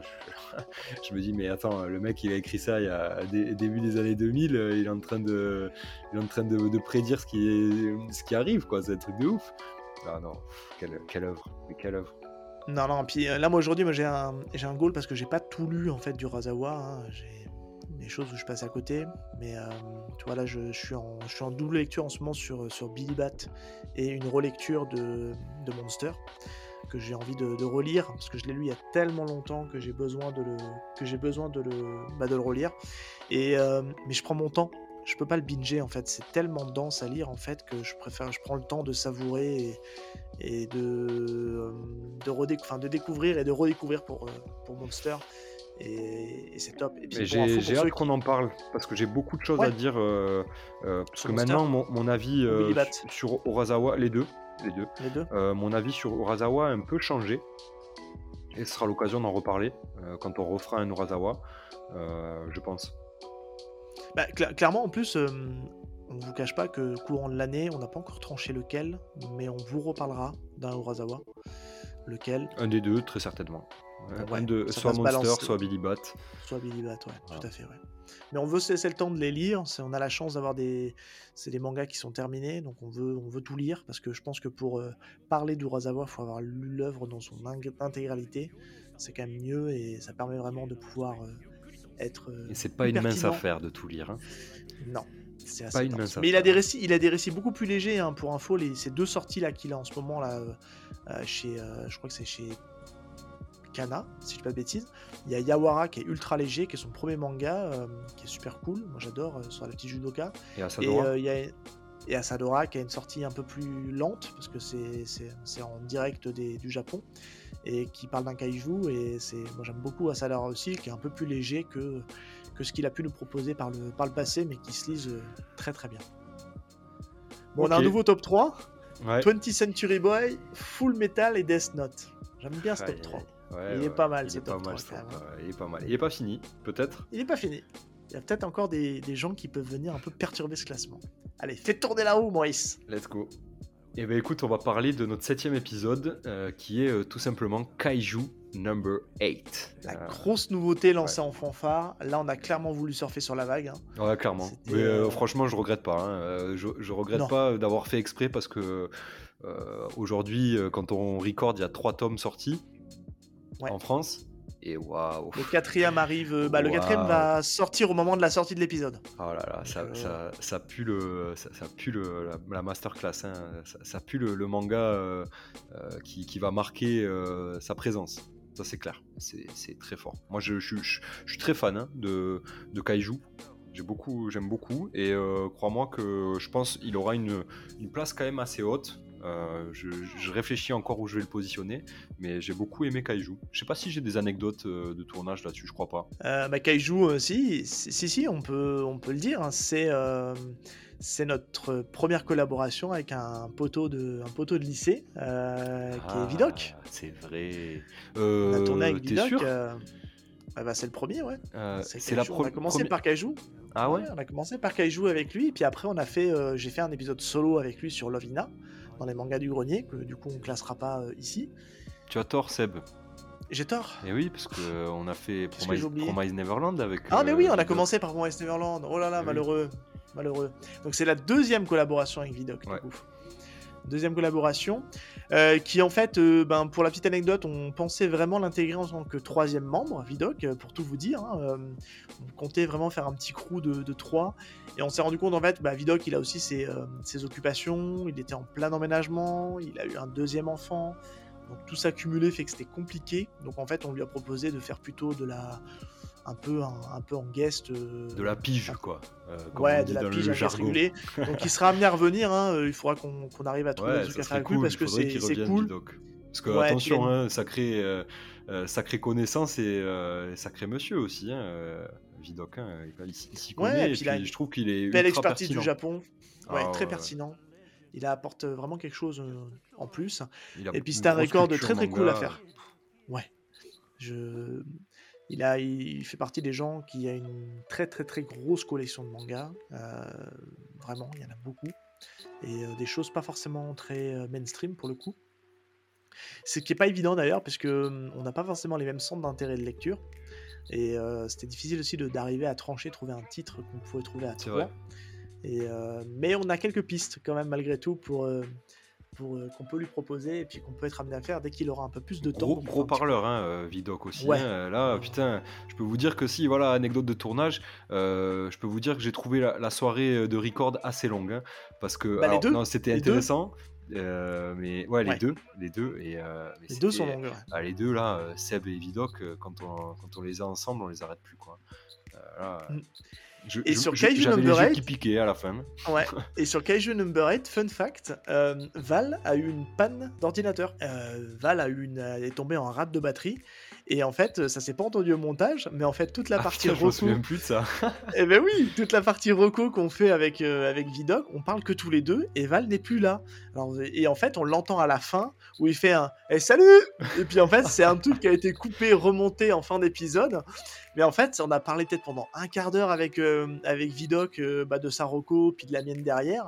je, me dis, mais attends, le mec, il a écrit ça il y a début des années 2000, euh, il est en train de, il est en train de, prédire ce qui, est, ce qui arrive, quoi. C'est un truc de ouf. Ah non, quelle, quelle œuvre, mais quelle œuvre. Non, non, puis là, moi, aujourd'hui, moi, j'ai un, j'ai un goal parce que j'ai pas tout lu, en fait, du Razawa. Hein. J'ai des choses où je passe à côté. Mais euh, tu vois, là, je, suis en, en double lecture en ce moment sur, sur Billy Bat et une relecture de, de Monster que j'ai envie de, relire parce que je l'ai lu il y a tellement longtemps que j'ai besoin de le que j'ai besoin de le bah, de le relire. Et euh, mais je prends mon temps. Je peux pas le binger en fait. C'est tellement dense à lire en fait que je préfère je prends le temps de savourer et, de euh, de, découvrir et de redécouvrir pour pour Monster et, c'est top. j'ai hâte qu'on en parle parce que j'ai beaucoup de choses à dire. Euh, euh, parce que maintenant, mon, avis euh, sur Urasawa, les deux, les deux, mon avis sur Urasawa a un peu changé. Et ce sera l'occasion d'en reparler quand on refera un Urasawa, je pense. Bah, clairement, en plus, on ne vous cache pas que courant de l'année, on n'a pas encore tranché lequel, mais on vous reparlera d'un Urasawa. Lequel? Un des deux, très certainement de, soit Monster, soit Billy Bat. Soit Billy Bat, ouais, tout à fait, ouais. Mais on veut se laisser le temps de les lire. On a la chance d'avoir des, c'est des mangas qui sont terminés, donc on veut, on veut tout lire parce que je pense que pour euh, parler d'Urasawa, il faut avoir lu l'œuvre dans son intégralité. C'est quand même mieux et ça permet vraiment de pouvoir euh, être. Euh, et c'est pas une mince affaire de tout lire. Hein. Non. C'est assez pas une mince Mais il a des récits, il a des récits beaucoup plus légers. Hein, pour info, les, ces deux sorties là qu'il a en ce moment là, chez, je crois que c'est chez Kana, si je dis pas de bêtises. Il y a Yawara qui est ultra léger, qui est son premier manga, euh, qui est super cool. Moi j'adore euh, sur la petite judoka. Et Asadora. Euh, il y a et Asadora qui a une sortie un peu plus lente parce que c'est en direct du Japon et qui parle d'un kaiju et moi j'aime beaucoup Asadora aussi qui est un peu plus léger que, que ce qu'il a pu nous proposer par le, par le passé mais qui se lise très très bien. Bon, on a un nouveau top 3. 20th Century Boy, Full Metal et Death Note. J'aime bien ce top 3 il est pas mal, il est pas mal, il est pas mal. Il est pas fini, peut-être? Il est pas fini. Il y a peut-être encore des, des, gens qui peuvent venir un peu perturber ce classement. Allez, fais tourner la roue, Maurice. Let's go. Eh ben écoute, on va parler de notre septième épisode euh, qui est euh, tout simplement Kaiju Number 8. La grosse nouveauté lancée en fanfare. Là, on a clairement voulu surfer sur la vague. hein. Ouais, clairement. Mais euh, euh, franchement, je regrette pas. hein. Euh, je, je regrette Non. pas d'avoir fait exprès parce que euh, aujourd'hui, euh, quand on record, il y a trois tomes sortis Ouais. en France. Et waouh! Le quatrième arrive. bah, le quatrième va sortir au moment de la sortie de l'épisode. Oh là là, ça, euh, ça, ça pue le, ça, ça pue le, la, la masterclass, hein. ça, pue le, le manga euh, euh, qui, qui va marquer euh, sa présence. Ça c'est clair, c'est très fort. Moi je, je, je- je suis très fan hein, de, de Kaiju. J'ai beaucoup, j'aime beaucoup et crois-moi que je pense il aura une, une place quand même assez haute. Euh, je, je réfléchis encore où je vais le positionner, mais j'ai beaucoup aimé Kaiju. Je sais pas si j'ai des anecdotes euh, de tournage là-dessus, je crois pas. Euh, bah, Kaiju, euh, si, si, si, si, on peut, on peut le dire. hein, c'est, c'est notre première collaboration avec un poteau de, un poteau de lycée, euh, qui est Vidoc. Ah, C'est vrai. On a tourné avec Vidoc. sûr? ah bah, c'est le premier, ouais. Euh, C'est la. On a commencé par Kaiju. Ah ouais? On a commencé par Kaiju avec lui, et puis après on a fait, euh, j'ai fait un épisode solo avec lui sur Lovina dans les mangas du grenier, que du coup on classera pas euh, ici. Tu as tort, Seb. J'ai tort. Et oui, parce que on a fait Promise, Promise Neverland avec. Ah mais euh, oui, on a Vidoc. commencé par West Neverland. Oh là là, Eh oui. malheureux, malheureux. Donc c'est la deuxième collaboration avec Vidoc. du Ouais. coup. Deuxième collaboration, euh, qui en fait, euh, ben, pour la petite anecdote, on pensait vraiment l'intégrer en tant que troisième membre, Vidoc, euh, pour tout vous dire. hein, on comptait vraiment faire un petit crew de, trois. Et on s'est rendu compte en fait, bah, Vidoc, il a aussi ses, ses occupations, il était en plein emménagement, il a eu un deuxième enfant. Donc tout ça cumulé fait que c'était compliqué. Donc en fait, on lui a proposé de faire plutôt de la un peu un, un peu en guest euh, De la pige, quoi. euh, comme ouais, on de la dans pige le jargon. Donc il sera amené à revenir. hein, euh, Il faudra qu'on qu'on arrive à trouver Ouais, des trucs à faire lui cool. parce que c'est cool. Vidoc. Parce que Ouais, attention, hein, sacré, euh, sacré connaissance et sacré monsieur aussi, hein, Vidoc. hein, il, s'y Ouais, connaît et puis puis une je trouve qu'il est Belle expertise pertinent. du Japon. Ouais, Ah, très ouais. pertinent. Il apporte vraiment quelque chose en plus. Et puis c'est un record très très cool à faire. Ouais. Je... Il, a, il fait partie des gens qui a une très très très grosse collection de mangas. Euh, vraiment, il y en a beaucoup. Et euh, des choses pas forcément très euh, mainstream pour le coup. Ce qui est pas évident d'ailleurs, parce que hum, on n'a pas forcément les mêmes centres d'intérêt de lecture. Et c'était difficile aussi d'arriver à trancher, trouver un titre qu'on pouvait trouver à trois. Et, mais on a quelques pistes quand même malgré tout pour, pour euh, qu'on peut lui proposer et puis qu'on peut être amené à faire dès qu'il aura un peu plus de temps. Gros, parleur, hein, euh, Vidoc aussi. Ouais. hein. Là, putain, je peux vous dire que si, voilà, anecdote de tournage, euh, je peux vous dire que j'ai trouvé la, la soirée de record assez longue. hein, parce que, Bah, c'était deux. intéressant. euh, mais ouais, les Ouais. deux, les deux et euh, mais Les deux sont longues. ouais. ah, les deux là, Seb et Vidoc, quand on, quand on les a ensemble, on les arrête plus quoi. Là, Mm. Je- Et je- sur je- Kaiju Number yeux Eight- qui piquaient à la fin. Ouais. Et sur Kaiju Number 8, fun fact, euh, Val a eu une panne d'ordinateur. Euh, Val a eu une, est tombée en rate de batterie. Et en fait, ça s'est pas entendu au montage, mais en fait, toute la Ah, partie putain, je me reco, souviens plus de ça. eh ben oui, toute la partie reco qu'on fait avec, euh, avec Vidoc, on parle que tous les deux, et Val n'est plus là. Alors, et en fait, on l'entend à la fin, où il fait un Eh salut Et puis en fait, c'est un truc qui a été coupé, remonté en fin d'épisode. Mais en fait, on a parlé peut-être pendant un quart d'heure avec, euh, avec Vidoc euh, bah, de sa reco, puis de la mienne derrière.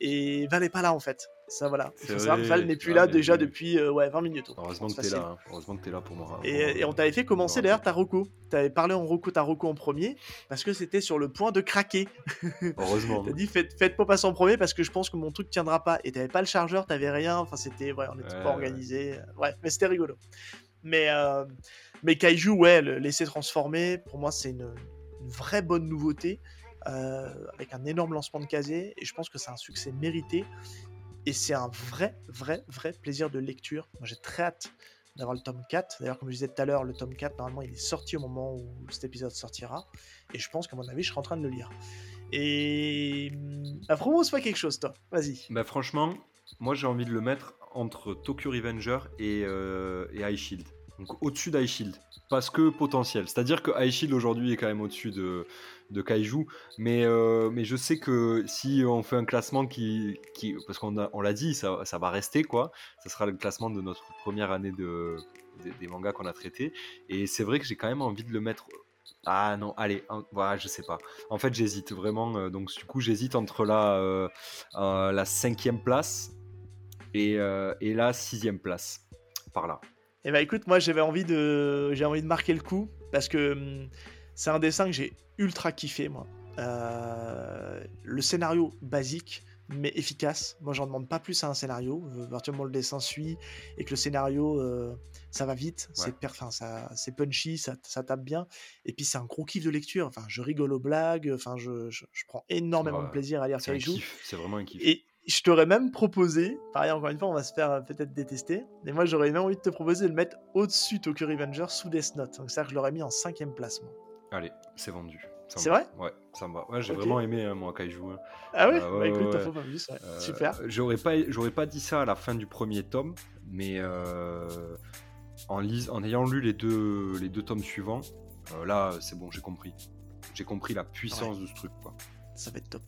Et Val n'est pas là en fait. Ça voilà. Vrai. Val n'est plus Ah, là déjà depuis euh, ouais, 20 minutes. Heureusement que facile. là. hein. Heureusement que t'es là pour moi. hein. Et, et on t'avait fait commencer d'ailleurs ta reco. T'avais parlé en reco ta en premier parce que c'était sur le point de craquer. Heureusement. T'as dit faites, faites pas passer en premier parce que je pense que mon truc tiendra pas. Et t'avais pas le chargeur, t'avais rien. Enfin c'était ouais, on n'était Ouais, pas organisé. Ouais, mais c'était rigolo. Mais euh, mais Kaiju ouais, le laisser transformer pour moi c'est une, une vraie bonne nouveauté euh, avec un énorme lancement de casier et je pense que c'est un succès mérité et c'est un vrai vrai vrai plaisir de lecture. Moi j'ai très hâte d'avoir le tome 4. D'ailleurs, comme je disais tout à l'heure, le tome 4, normalement, il est sorti au moment où cet épisode sortira. Et je pense qu'à mon avis, je serai en train de le lire. Et. Bah, propose-moi quelque chose, toi. Vas-y. Bah franchement, moi j'ai envie de le mettre entre Tokyo Revenger et, euh, et High Shield. Donc au-dessus d'High Shield. Parce que potentiel. C'est-à-dire que High Shield aujourd'hui est quand même au-dessus de, Kaiju. Mais, euh, mais je sais que si on fait un classement qui. parce qu'on on l'a dit, ça, ça va rester quoi. Ça sera le classement de notre première année de, des- mangas qu'on a traités. Et c'est vrai que j'ai quand même envie de le mettre. Ah non, allez, je sais pas. En fait, j'hésite vraiment. euh, donc, du coup, j'hésite entre la, euh, la cinquième place Et, et là, sixième place, par là. Et bah écoute, moi j'avais envie de, j'ai envie de marquer le coup parce que hum, c'est un dessin que j'ai ultra kiffé moi. Euh, le scénario basique mais efficace. Moi j'en demande pas plus à un scénario. À partir du moment où le dessin suit et que le scénario euh, ça va vite, c'est enfin, ça, c'est punchy, ça, ça tape bien. Et puis c'est un gros kiff de lecture. Enfin, je rigole aux blagues. Enfin, je, je- je prends énormément de plaisir à lire Kaiju. kiff, c'est vraiment un kiff. Et je t'aurais même proposé, pareil encore une fois, on va se faire euh, peut-être détester, mais moi j'aurais même envie de te proposer de le mettre au-dessus Tokyo Revenger sous Death Note. Donc ça, je l'aurais mis en cinquième place. moi. Allez, c'est vendu. C'est vrai Ouais, ça me va. Ouais, j'ai vraiment aimé hein, moi Kaiju. hein. Ah ouais, Ah Bah écoute, t'en ouais. pas plus, ouais. Euh, Super. J'aurais pas, j'aurais pas dit ça à la fin du premier tome, mais euh, en, en ayant lu les deux, les deux tomes suivants, euh, là, c'est bon, j'ai compris. J'ai compris la puissance de ce truc, quoi. Ça va être top.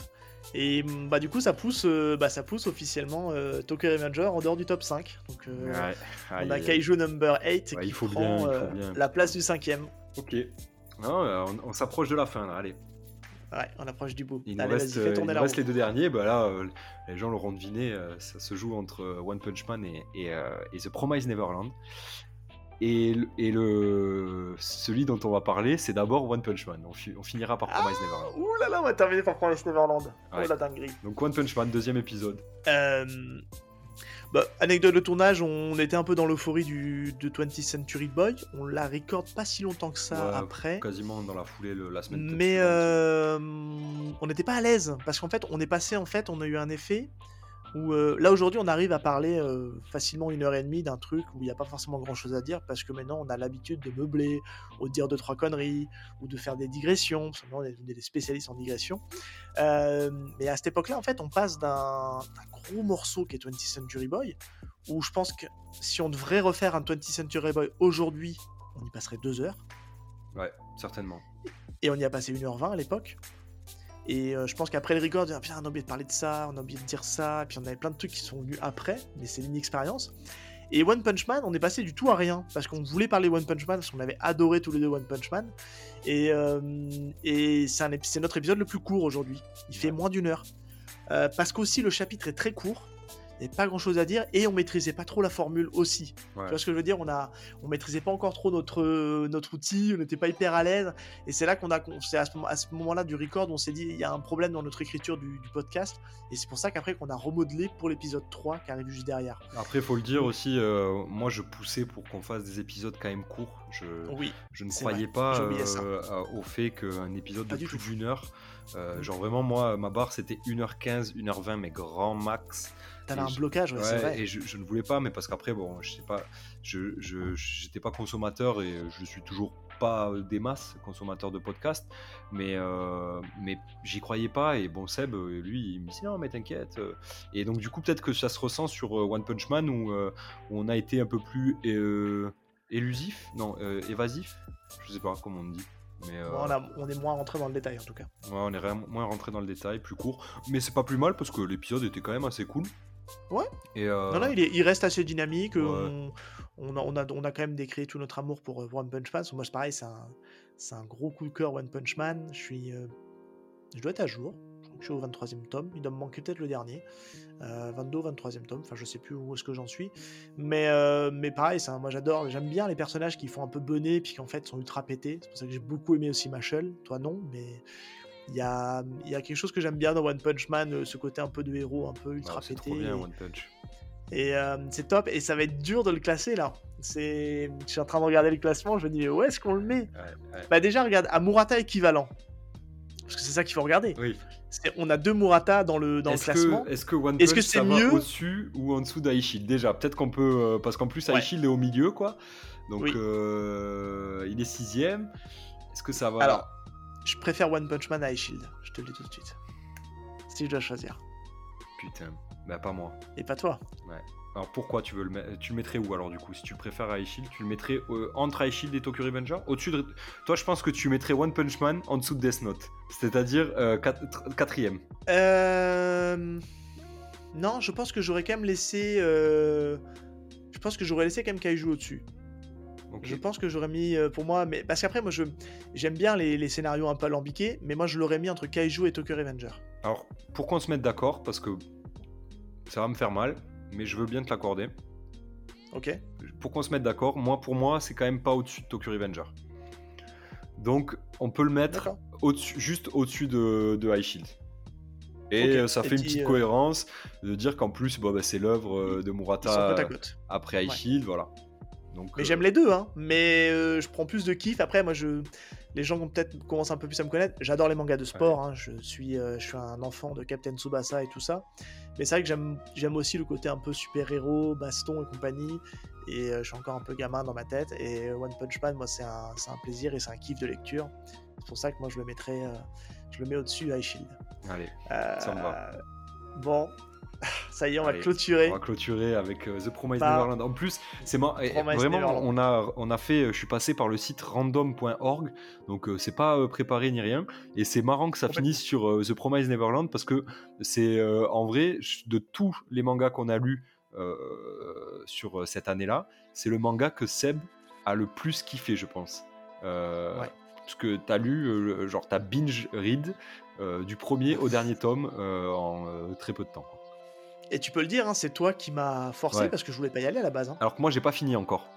Et mm, bah du coup, ça pousse, euh, bah, ça pousse officiellement euh, Tokyo Revenger en dehors du top 5. Donc euh, Ouais. on a aïe, aïe. Kaiju number 8 Ouais, qui il faut prend bien, il faut bien. la place du cinquième. Ok. Non, euh, on, on s'approche de la fin, là. Allez. Ouais, on approche du bout. Il nous Allez, reste, fais il la reste les deux derniers. Bah là, euh, les gens l'auront deviné. euh, ça se joue entre One Punch Man et, et, euh, et The Promise Neverland. Et, le- et le, celui dont on va parler, c'est d'abord One Punch Man. On, fi- on finira par Promise Neverland. Ouh là là, on va terminer par Promise Neverland. Ouais. Oh la dinguerie. Donc One Punch Man, deuxième épisode. Euh, bah, anecdote de tournage, on était un peu dans l'euphorie du de 20th Century Boy. On la recorde pas si longtemps que ça Ouais, après. Quasiment dans la foulée le- la semaine. Mais euh, on n'était pas à l'aise parce qu'en fait, on est passé en fait, on a eu un effet où euh, là aujourd'hui, on arrive à parler euh, facilement une heure et demie d'un truc où il n'y a pas forcément grand chose à dire parce que maintenant, on a l'habitude de meubler ou de dire deux trois conneries ou de faire des digressions. Parce que maintenant, on est des spécialistes en digression. Euh, mais à cette époque-là, en fait, on passe d'un d'un gros morceau qui est 20th Century Boy où je pense que si on devrait refaire un 20th Century Boy aujourd'hui, on y passerait deux heures. Ouais, certainement. Et on y a passé 1h20 à l'époque. Et euh, je pense qu'après le record, on a, Putain, on a oublié de parler de ça, on a oublié de dire ça, et puis on avait plein de trucs qui sont venus après, mais c'est une expérience. Et One Punch Man, on est passé du tout à rien, parce qu'on voulait parler One Punch Man, parce qu'on avait adoré tous les deux One Punch Man. Et, euh, et c'est notre épisode le plus court aujourd'hui. Il fait moins d'une heure. Euh, parce qu'aussi le chapitre est très court, il n'y a pas grand chose à dire, et on maîtrisait pas trop la formule aussi. Ouais. Tu vois ce que je veux dire? On a, on maîtrisait pas encore trop notre euh, notre outil, on n'était pas hyper à l'aise. Et c'est là qu'on a, c'est à ce, moment-là du record, on s'est dit il y a un problème dans notre écriture du, du podcast. Et c'est pour ça qu'après qu'on a remodelé pour l'épisode 3 qui arrive juste derrière. Après, il faut le dire aussi, euh, moi je poussais pour qu'on fasse des épisodes quand même courts. Je, Oui. je ne croyais vrai, pas euh, au fait qu'un épisode Pas de plus d'une heure, euh, Mm. genre vraiment, moi, ma barre c'était 1h15, 1h20, mais grand max. T'avais un blocage, ouais, c'est vrai. et je, je ne voulais pas, mais parce qu'après, bon, je sais pas, je j'étais pas consommateur et je suis toujours pas euh, des masses consommateur de podcasts, mais euh, mais j'y croyais pas et bon Seb, euh, lui, il me disait non mais t'inquiète. Et donc du coup peut-être que ça se ressent sur One Punch Man où, euh, où on a été un peu plus euh, élusif, non évasif, je sais pas comment on dit. Mais euh, Bon, on, a- on est moins rentré dans le détail en tout cas. ouais, on est moins rentré dans le détail, plus court, mais c'est pas plus mal parce que l'épisode était quand même assez cool. Ouais. Et euh, Non, non, il, est- il reste assez dynamique. Ouais. On, on a, on, a, on a quand même décrit tout notre amour pour euh, One Punch Man. Moi, c'est pareil, c'est un, c'est un gros coup de cœur One Punch Man. Je suis. euh, je dois être à jour. Je suis au 23e tome. Il doit me manquer peut-être le dernier. Euh, 22 ou 23e tome. Enfin, je sais plus où est-ce que j'en suis. Mais, euh, mais pareil, un- moi j'adore. J'aime bien les personnages qui font un peu bonnet puis qui en fait sont ultra pétés. C'est pour ça que j'ai beaucoup aimé aussi Machel. Toi, non, mais. Il y a, y a quelque chose que j'aime bien dans One Punch Man, euh, ce côté un peu de héros, un peu ultra c'est pété. trop bien One Punch. et euh, c'est top, et ça va être dur de le classer là. Je suis en train de regarder le classement, je me dis mais où est-ce qu'on le met? Ouais, ouais. Bah déjà regarde, à Murata équivalent, parce que c'est ça qu'il faut regarder. Oui. On a deux Murata dans le dans le classement. est-ce que One Punch que ça va au-dessus ou en dessous d'Aishield Déjà, peut-être qu'on peut. euh, parce qu'en plus, Ouais. Aishield est au milieu, quoi. Donc, Oui. euh, il est sixième. Est-ce que ça va. Alors, je préfère One Punch Man à Shield, je te le dis tout de suite. Si je dois choisir, Putain, bah pas moi. et pas toi. Alors pourquoi tu veux le mettre Tu le mettrais où alors du coup? Si tu préfères à Aishield, tu le mettrais euh, entre Aishield et Tokyo Revenger? Au-dessus de. Toi, je pense que tu mettrais One Punch Man en dessous de Death Note. C'est-à-dire euh, quat- tr- quatrième. Euh... Non, je pense que j'aurais quand même laissé. euh, Je pense que j'aurais laissé quand même Kaiju au-dessus. Je pense que j'aurais mis euh, pour moi, mais parce qu'après moi je j'aime bien les, les scénarios un peu alambiqués, mais moi je l'aurais mis entre Kaiju et Tokyo Revenger. Alors, pour qu'on se mette d'accord, parce que ça va me faire mal, mais je veux bien te l'accorder. Ok. Pour qu'on se mette d'accord, moi pour moi, c'est quand même pas au-dessus de Tokyo Revenger. Donc on peut le mettre juste au-dessus de, de High Shield. Et euh, ça Et fait une petite euh, cohérence de dire qu'en plus, bon, bah, c'est l'œuvre de Murata après High Ouais. Shield, voilà. Donc, Mais euh, j'aime les deux, hein. Mais euh, je prends plus de kiff. Après, moi, je, les gens qui ont peut-être commencent un peu plus à me connaître. J'adore les mangas de sport. hein. Je suis, euh, je suis un enfant de Captain Tsubasa et tout ça. Mais c'est vrai que j'aime, aussi le côté un peu super héros, baston et compagnie. Et je suis encore un peu gamin dans ma tête. Et One Punch Man, moi, c'est un, un plaisir et c'est un kiff de lecture. C'est pour ça que moi, je le mettrais, je le mets au-dessus High Shield. Allez, Ça me va. Bon, ça y est, on Allez, va clôturer. on va clôturer avec euh, The Promised Bah, Neverland. En plus, c'est Promised vraiment, Neverland. on a, on a fait, euh, je suis passé par le site random.org, donc euh, c'est pas euh, préparé ni rien, et c'est marrant que ça finisse sur The Promised Neverland parce que c'est en vrai de tous les mangas qu'on a lus sur cette année-là, c'est le manga que Seb a le plus kiffé, je pense. Euh, Ouais. Parce que t'as lu, genre t'as binge read euh, du premier au dernier tome euh, en très peu de temps. quoi. Et tu peux le dire, hein, c'est toi qui m'as forcé Ouais. parce que je voulais pas y aller à la base. hein. Alors que moi j'ai pas fini encore.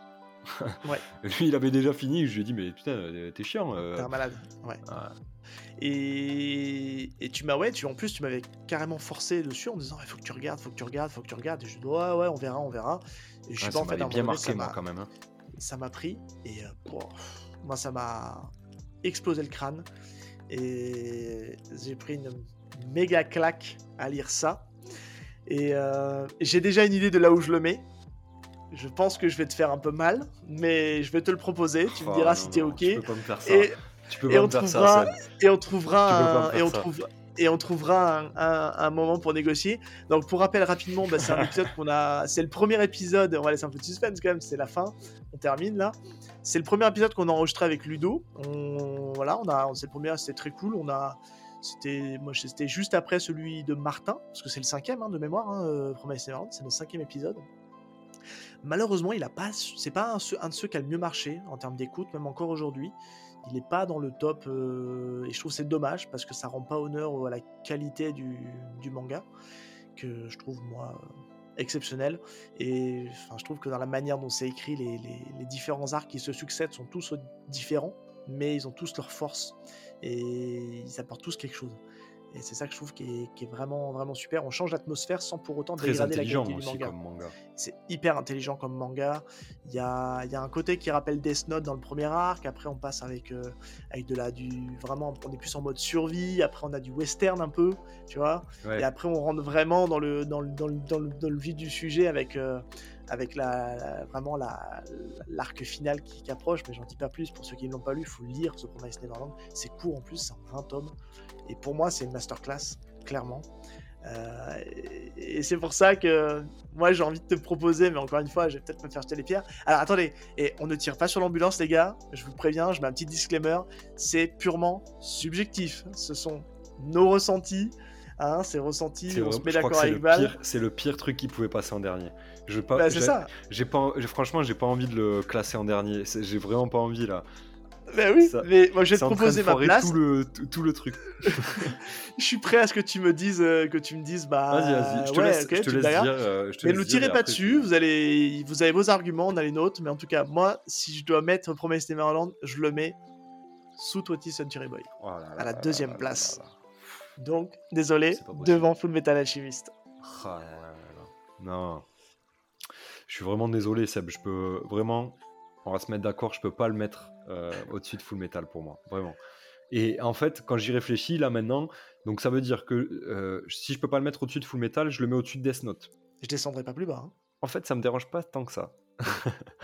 Ouais. Lui il avait déjà fini, je lui ai dit mais putain euh, t'es chiant. euh. T'es un malade. Ouais. Ah, Et, et tu m'as, ouais, tu, en plus, tu m'avais carrément forcé dessus en me disant il faut que tu regardes, faut que tu regardes, faut que tu regardes. Et je dis ouais, ouais, on verra, on verra. Et je ouais, pas, en fait, bien donné, marqué moi ça quand m'a- même. hein. Ça m'a pris et euh, bon, moi, ça m'a explosé le crâne. Et j'ai pris une méga claque à lire ça. Et euh, j'ai déjà une idée de là où je le mets. Je pense que je vais te faire un peu mal, mais je vais te le proposer. Tu me Oh, diras non, si t'es ok. Tu peux pas me faire ça. Et, tu peux et pas on me faire ça. trouvera- et on trouvera un, et on et trouvera un, un- un moment pour négocier. Donc pour rappel rapidement, bah, c'est un épisode qu'on a, c'est le premier épisode. On va laisser un peu de suspense quand même. C'est la fin. On termine là. C'est le premier épisode qu'on a enregistré avec Ludo. On, voilà, on a, c'est le premier. C'était très cool. On a, c'était, moi c'était juste après celui de Martin parce que c'est le cinquième hein, de mémoire. Hein, euh, Neverland, c'est le cinquième épisode. Malheureusement, il a pas, c'est pas un, de ceux qui a le mieux marché en termes d'écoute, même encore aujourd'hui. Il n'est pas dans le top euh, et je trouve c'est dommage parce que ça rend pas honneur à la qualité du, du manga que je trouve moi euh, exceptionnel et enfin je trouve que dans la manière dont c'est écrit les, les- les différents arcs qui se succèdent sont tous différents mais ils ont tous leur force et ils apportent tous quelque chose et c'est ça que je trouve qui est, qui est vraiment vraiment super on change l'atmosphère sans pour autant Très dégrader la intelligent qualité du manga comme manga. c'est hyper intelligent comme manga. Il y a, y a un côté qui rappelle Death Note dans le premier arc. Après, on passe avec, euh, avec de la, du. Vraiment, on est plus en mode survie. Après, on a du western un peu, tu vois. Ouais. Et après, on rentre vraiment dans le, dans le, dans le, dans le, dans le vif du sujet avec, euh, avec la, la- vraiment la- l'arc final qui, approche. Mais j'en dis pas plus. Pour ceux qui ne l'ont pas lu, il faut lire ce Promise Neverland. C'est court en plus, c'est en 20 tomes. Et pour moi, c'est une masterclass, clairement. Euh, et et c'est pour ça que moi j'ai envie de te proposer, mais encore une fois, je vais peut-être me faire jeter les pierres. Alors attendez, et on ne tire pas sur l'ambulance, les gars, je vous préviens, je mets un petit disclaimer, c'est purement subjectif. Ce sont nos ressentis, hein, c'est ressentis, C'est on se met d'accord avec le Val. pire- C'est le pire truc qui pouvait passer en dernier. Je pas. Bah, c'est ça. J'ai pas. Franchement, j'ai pas envie de le classer en dernier. J'ai vraiment pas envie là. Bah oui, Ça- mais moi je vais te proposer ma place. Tout le, tout, tout le truc. Je suis prêt à ce que tu me dises, euh, que tu me dises, bah. Vas-y, vas-y. Je te ouais, laisse, ok, je te laisse dire. euh, je te Mais ne nous tirez pas après, dessus, vous, allez, vous avez vos arguments, on a les nôtres, mais en tout cas, moi, si je dois mettre Promise Neverland, je le mets sous Twenty Century Boy. Oh là à la deuxième là place. Donc, désolé, devant Full Metal Alchemist. Oh là là là là. Non. Je suis vraiment désolé, Seb. Je peux vraiment. On va se mettre d'accord, je peux pas le mettre euh, au-dessus de Full Metal pour moi. Vraiment. Et en fait, quand j'y réfléchis là maintenant, donc ça veut dire que euh, si je peux pas le mettre au-dessus de Full Metal, je le mets au-dessus de Death Note. Je descendrai pas plus bas. hein. En fait, ça me dérange pas tant que ça,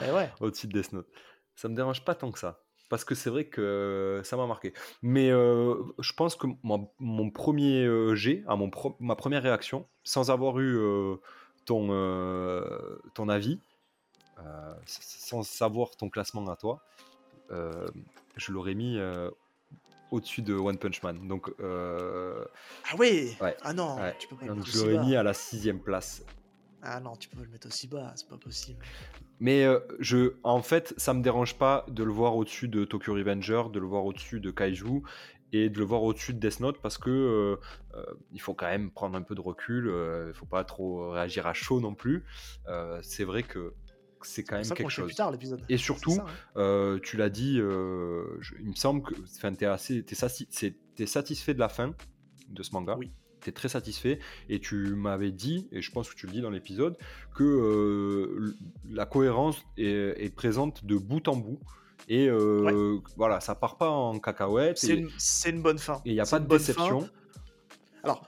Eh ouais. au-dessus de Death Note. Ça me dérange pas tant que ça. Parce que c'est vrai que ça m'a marqué. Mais euh, je pense que mon, mon premier jet, à mon pro- ma première réaction, sans avoir eu euh, ton, euh, ton avis, sans savoir ton classement à toi, je l'aurais mis au-dessus de One Punch Man. Donc, Ah Ouais, Ah non, ouais. tu peux pas mettre je l'aurais mis à la sixième place. Ah non, tu peux le mettre aussi bas, c'est pas possible. Mais euh, je, en fait, ça me dérange pas de le voir au-dessus de Tokyo Revenger, de le voir au-dessus de Kaiju. et de le voir au-dessus de Death Note parce que euh, euh, il faut quand même prendre un peu de recul, il faut pas trop réagir à chaud non plus. c'est vrai que c'est quand même quelque chose. Plus tard, l'épisode. Et surtout, hein. tu l'as dit, il me semble que tu es, assez, es, satisfait de la fin de ce manga? Oui. Tu es très satisfait et tu m'avais dit, et je pense que tu le dis dans l'épisode, que la cohérence est, est, présente de bout en bout. Et euh, voilà, ça part pas en cacahuète. C'est une, bonne fin. Et il n'y a pas de déception. Alors,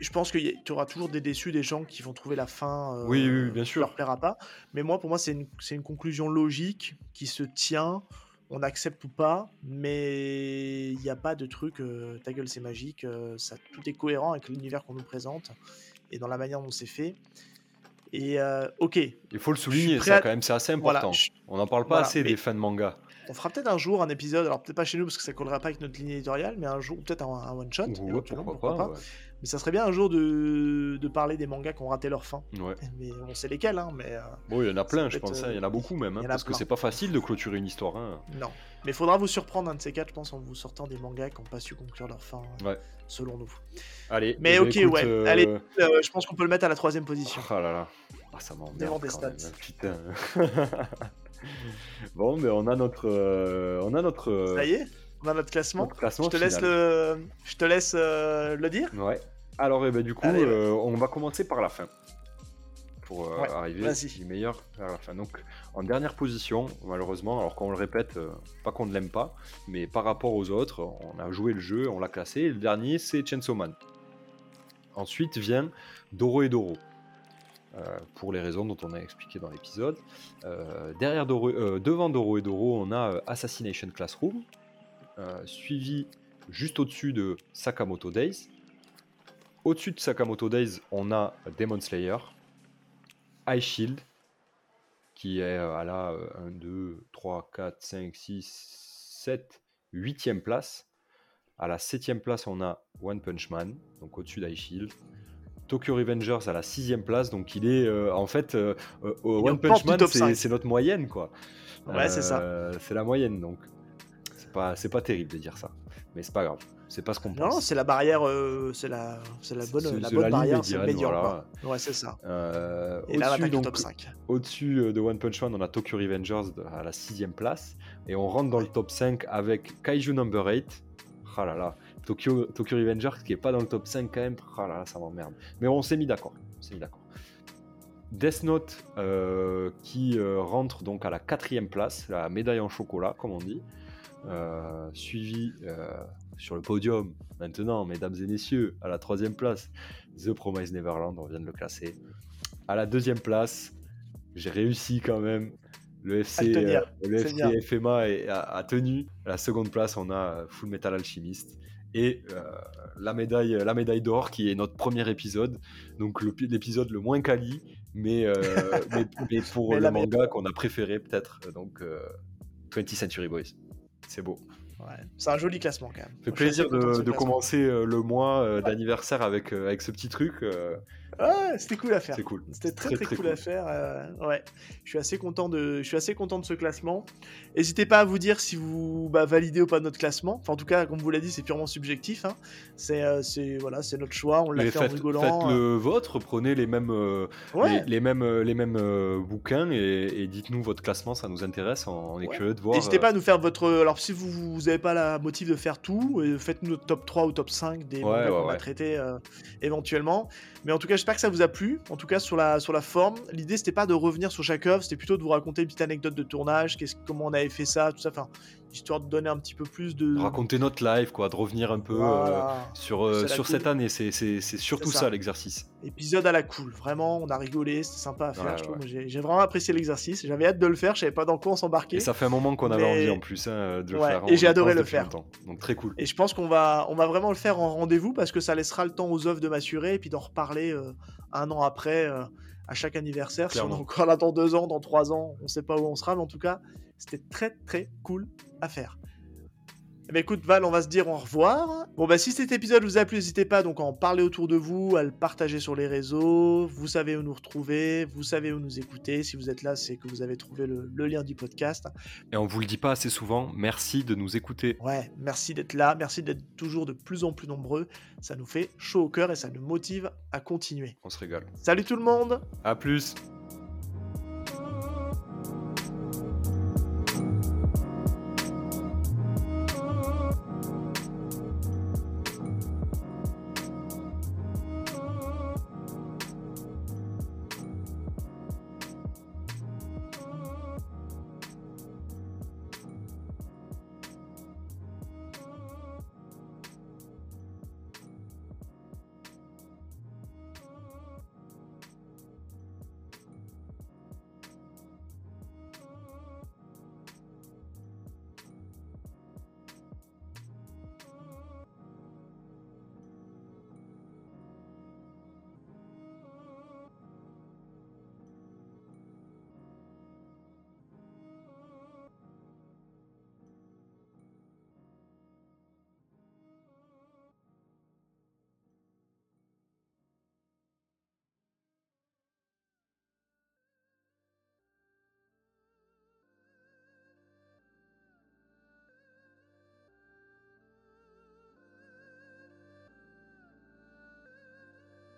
je pense que tu auras toujours des déçus, des gens qui vont trouver la fin. Euh, oui, oui, bien sûr. leur plaira pas. Mais moi, pour moi, c'est une, une, conclusion logique qui se tient. On accepte ou pas, mais il n'y a pas de truc. Euh, ta gueule, c'est magique. ça, tout est cohérent avec l'univers qu'on nous présente et dans la manière dont c'est fait. Et ok. Il faut le souligner, ça, quand même, c'est assez important. On n'en parle pas assez des fans de manga. On fera peut-être un jour un épisode, alors peut-être pas chez nous parce que ça collera pas avec notre ligne éditoriale, mais un jour, peut-être un, one shot. pourquoi, pas. Mais ça serait bien un jour de, de parler des mangas qui ont raté leur fin. Ouais. Mais on sait lesquels, hein, mais. Euh, bon, il y en a plein, je pense. Hein. Il y en a beaucoup même, hein, parce que c'est pas facile de clôturer une histoire. Hein. Non. Mais il faudra vous surprendre un de ces quatre, je pense, en vous sortant des mangas qui n'ont pas su conclure leur fin, ouais. selon nous. Allez. Mais ok, ouais. Euh, Allez, euh, je pense qu'on peut le mettre à la troisième position. Oh là là. Ah, ça m'emmerde. des stats. putain. bon, mais on a notre. Euh, on a notre. Euh, ça y est, on a notre classement. je te laisse le, je te laisse euh, le dire. Ouais. Alors, eh ben, du coup, on va commencer par la fin. Pour arriver du meilleur vers la fin. Donc, en dernière position, malheureusement, alors qu'on le répète, pas qu'on ne l'aime pas, mais par rapport aux autres, on a joué le jeu, on l'a classé. Et le dernier, c'est Chainsaw Man. Ensuite vient Doro et Doro. Euh, pour les raisons dont on a expliqué dans l'épisode. Euh, derrière euh, devant Doro et Doro, on a Assassination Classroom, suivi juste au-dessus de Sakamoto Days. Au-dessus de Sakamoto Days, on a Demon Slayer, High Shield, qui est à la 1, 2, 3, 4, 5, 6, 7, 8e place. À la 7e place, on a One Punch Man, donc au-dessus d'High Shield. Tokyo Revengers à la sixième place, donc il est euh, en fait euh, euh, One Punch Man, c'est notre moyenne quoi. Ouais, c'est ça. C'est la moyenne, donc c'est pas pas terrible de dire ça, mais c'est pas grave. C'est pas ce qu'on pense. Non, c'est la barrière, c'est la, c'est la bonne, la bonne barrière, c'est le voilà. Ouais, c'est ça. Et là, on donc, top 5. Au-dessus de One Punch Man, on a Tokyo Revengers à la sixième place, et on rentre dans le top 5 avec Kaiju Number 8. Ah là là, Tokyo, Tokyo Revengers qui est pas dans le top 5 quand même, oh là là, ça m'emmerde. Mais on s'est mis d'accord. mis d'accord. Death Note euh, qui euh, rentre donc à la quatrième place, la médaille en chocolat comme on dit, euh, suivi sur le podium maintenant, mesdames et messieurs, à la troisième place, The Promise Neverland, on vient de le classer. À la deuxième place, j'ai réussi quand même. Le FC, le FC FMA a, tenu. À la seconde place, on a Full Metal Alchemist et euh, la médaille, la médaille d'or qui est notre premier épisode, donc l'épisode le, moins quali, mais, euh, mais, pour le manga qu'on a préféré peut-être, donc 20th euh, Century Boys. C'est beau. C'est un joli classement quand même. Fait plaisir de, commencer le mois d'anniversaire avec, avec ce petit truc. Ouais, c'était cool à faire. Cool. C'était très, très, cool, à faire. Euh, ouais, je suis assez content de, je suis assez content de ce classement. N'hésitez pas à vous dire si vous bah, validez ou pas notre classement. Enfin, en tout cas, comme vous l'a dit, c'est purement subjectif. Hein. C'est, euh, c'est voilà, c'est notre choix. On l'a fait en rigolant. Faites le vôtre. Prenez les mêmes, euh, les, mêmes, les mêmes bouquins et, dites-nous votre classement. Ça nous intéresse. On, est curieux de voir. N'hésitez pas à nous faire votre. Alors, si vous n'avez pas la motive de faire tout, faites-nous notre top 3 ou top 5 des mangas qu'on va traiter éventuellement. Mais en tout cas, j'espère que ça vous a plu. En tout cas, sur la, forme, l'idée c'était pas de revenir sur chaque œuvre, c'était plutôt de vous raconter une petite anecdote de tournage, comment on avait fait ça, tout ça. Enfin, histoire de donner un petit peu plus de. Raconter notre live, quoi, de revenir un peu euh, sur, euh, sur cette année. C'est surtout ça, l'exercice. Épisode à la cool, vraiment, on a rigolé, c'était sympa à faire. J'ai vraiment apprécié l'exercice, j'avais hâte de le faire, je savais pas dans quoi on s'embarquer. Et ça fait un moment qu'on avait envie en plus hein, de le faire. Et j'ai adoré le faire. Donc très cool. Et je pense qu'on va, on va vraiment le faire en rendez-vous parce que ça laissera le temps aux œuvres de m'assurer et puis d'en reparler euh, un an après à chaque anniversaire. Si on est encore là dans deux ans, dans trois ans, on sait pas où on sera, mais en tout cas, c'était très très cool à faire. Eh ben, écoute, Val, on va se dire au revoir. Bon, bah, si cet épisode vous a plu, n'hésitez pas donc à en parler autour de vous, à le partager sur les réseaux. Vous savez où nous retrouver, vous savez où nous écouter. Si vous êtes là, c'est que vous avez trouvé le, le lien du podcast. Et on vous le dit pas assez souvent, merci de nous écouter. Ouais, merci d'être là, merci d'être toujours de plus en plus nombreux. Ça nous fait chaud au cœur et ça nous motive à continuer. On se régale. Salut tout le monde À plus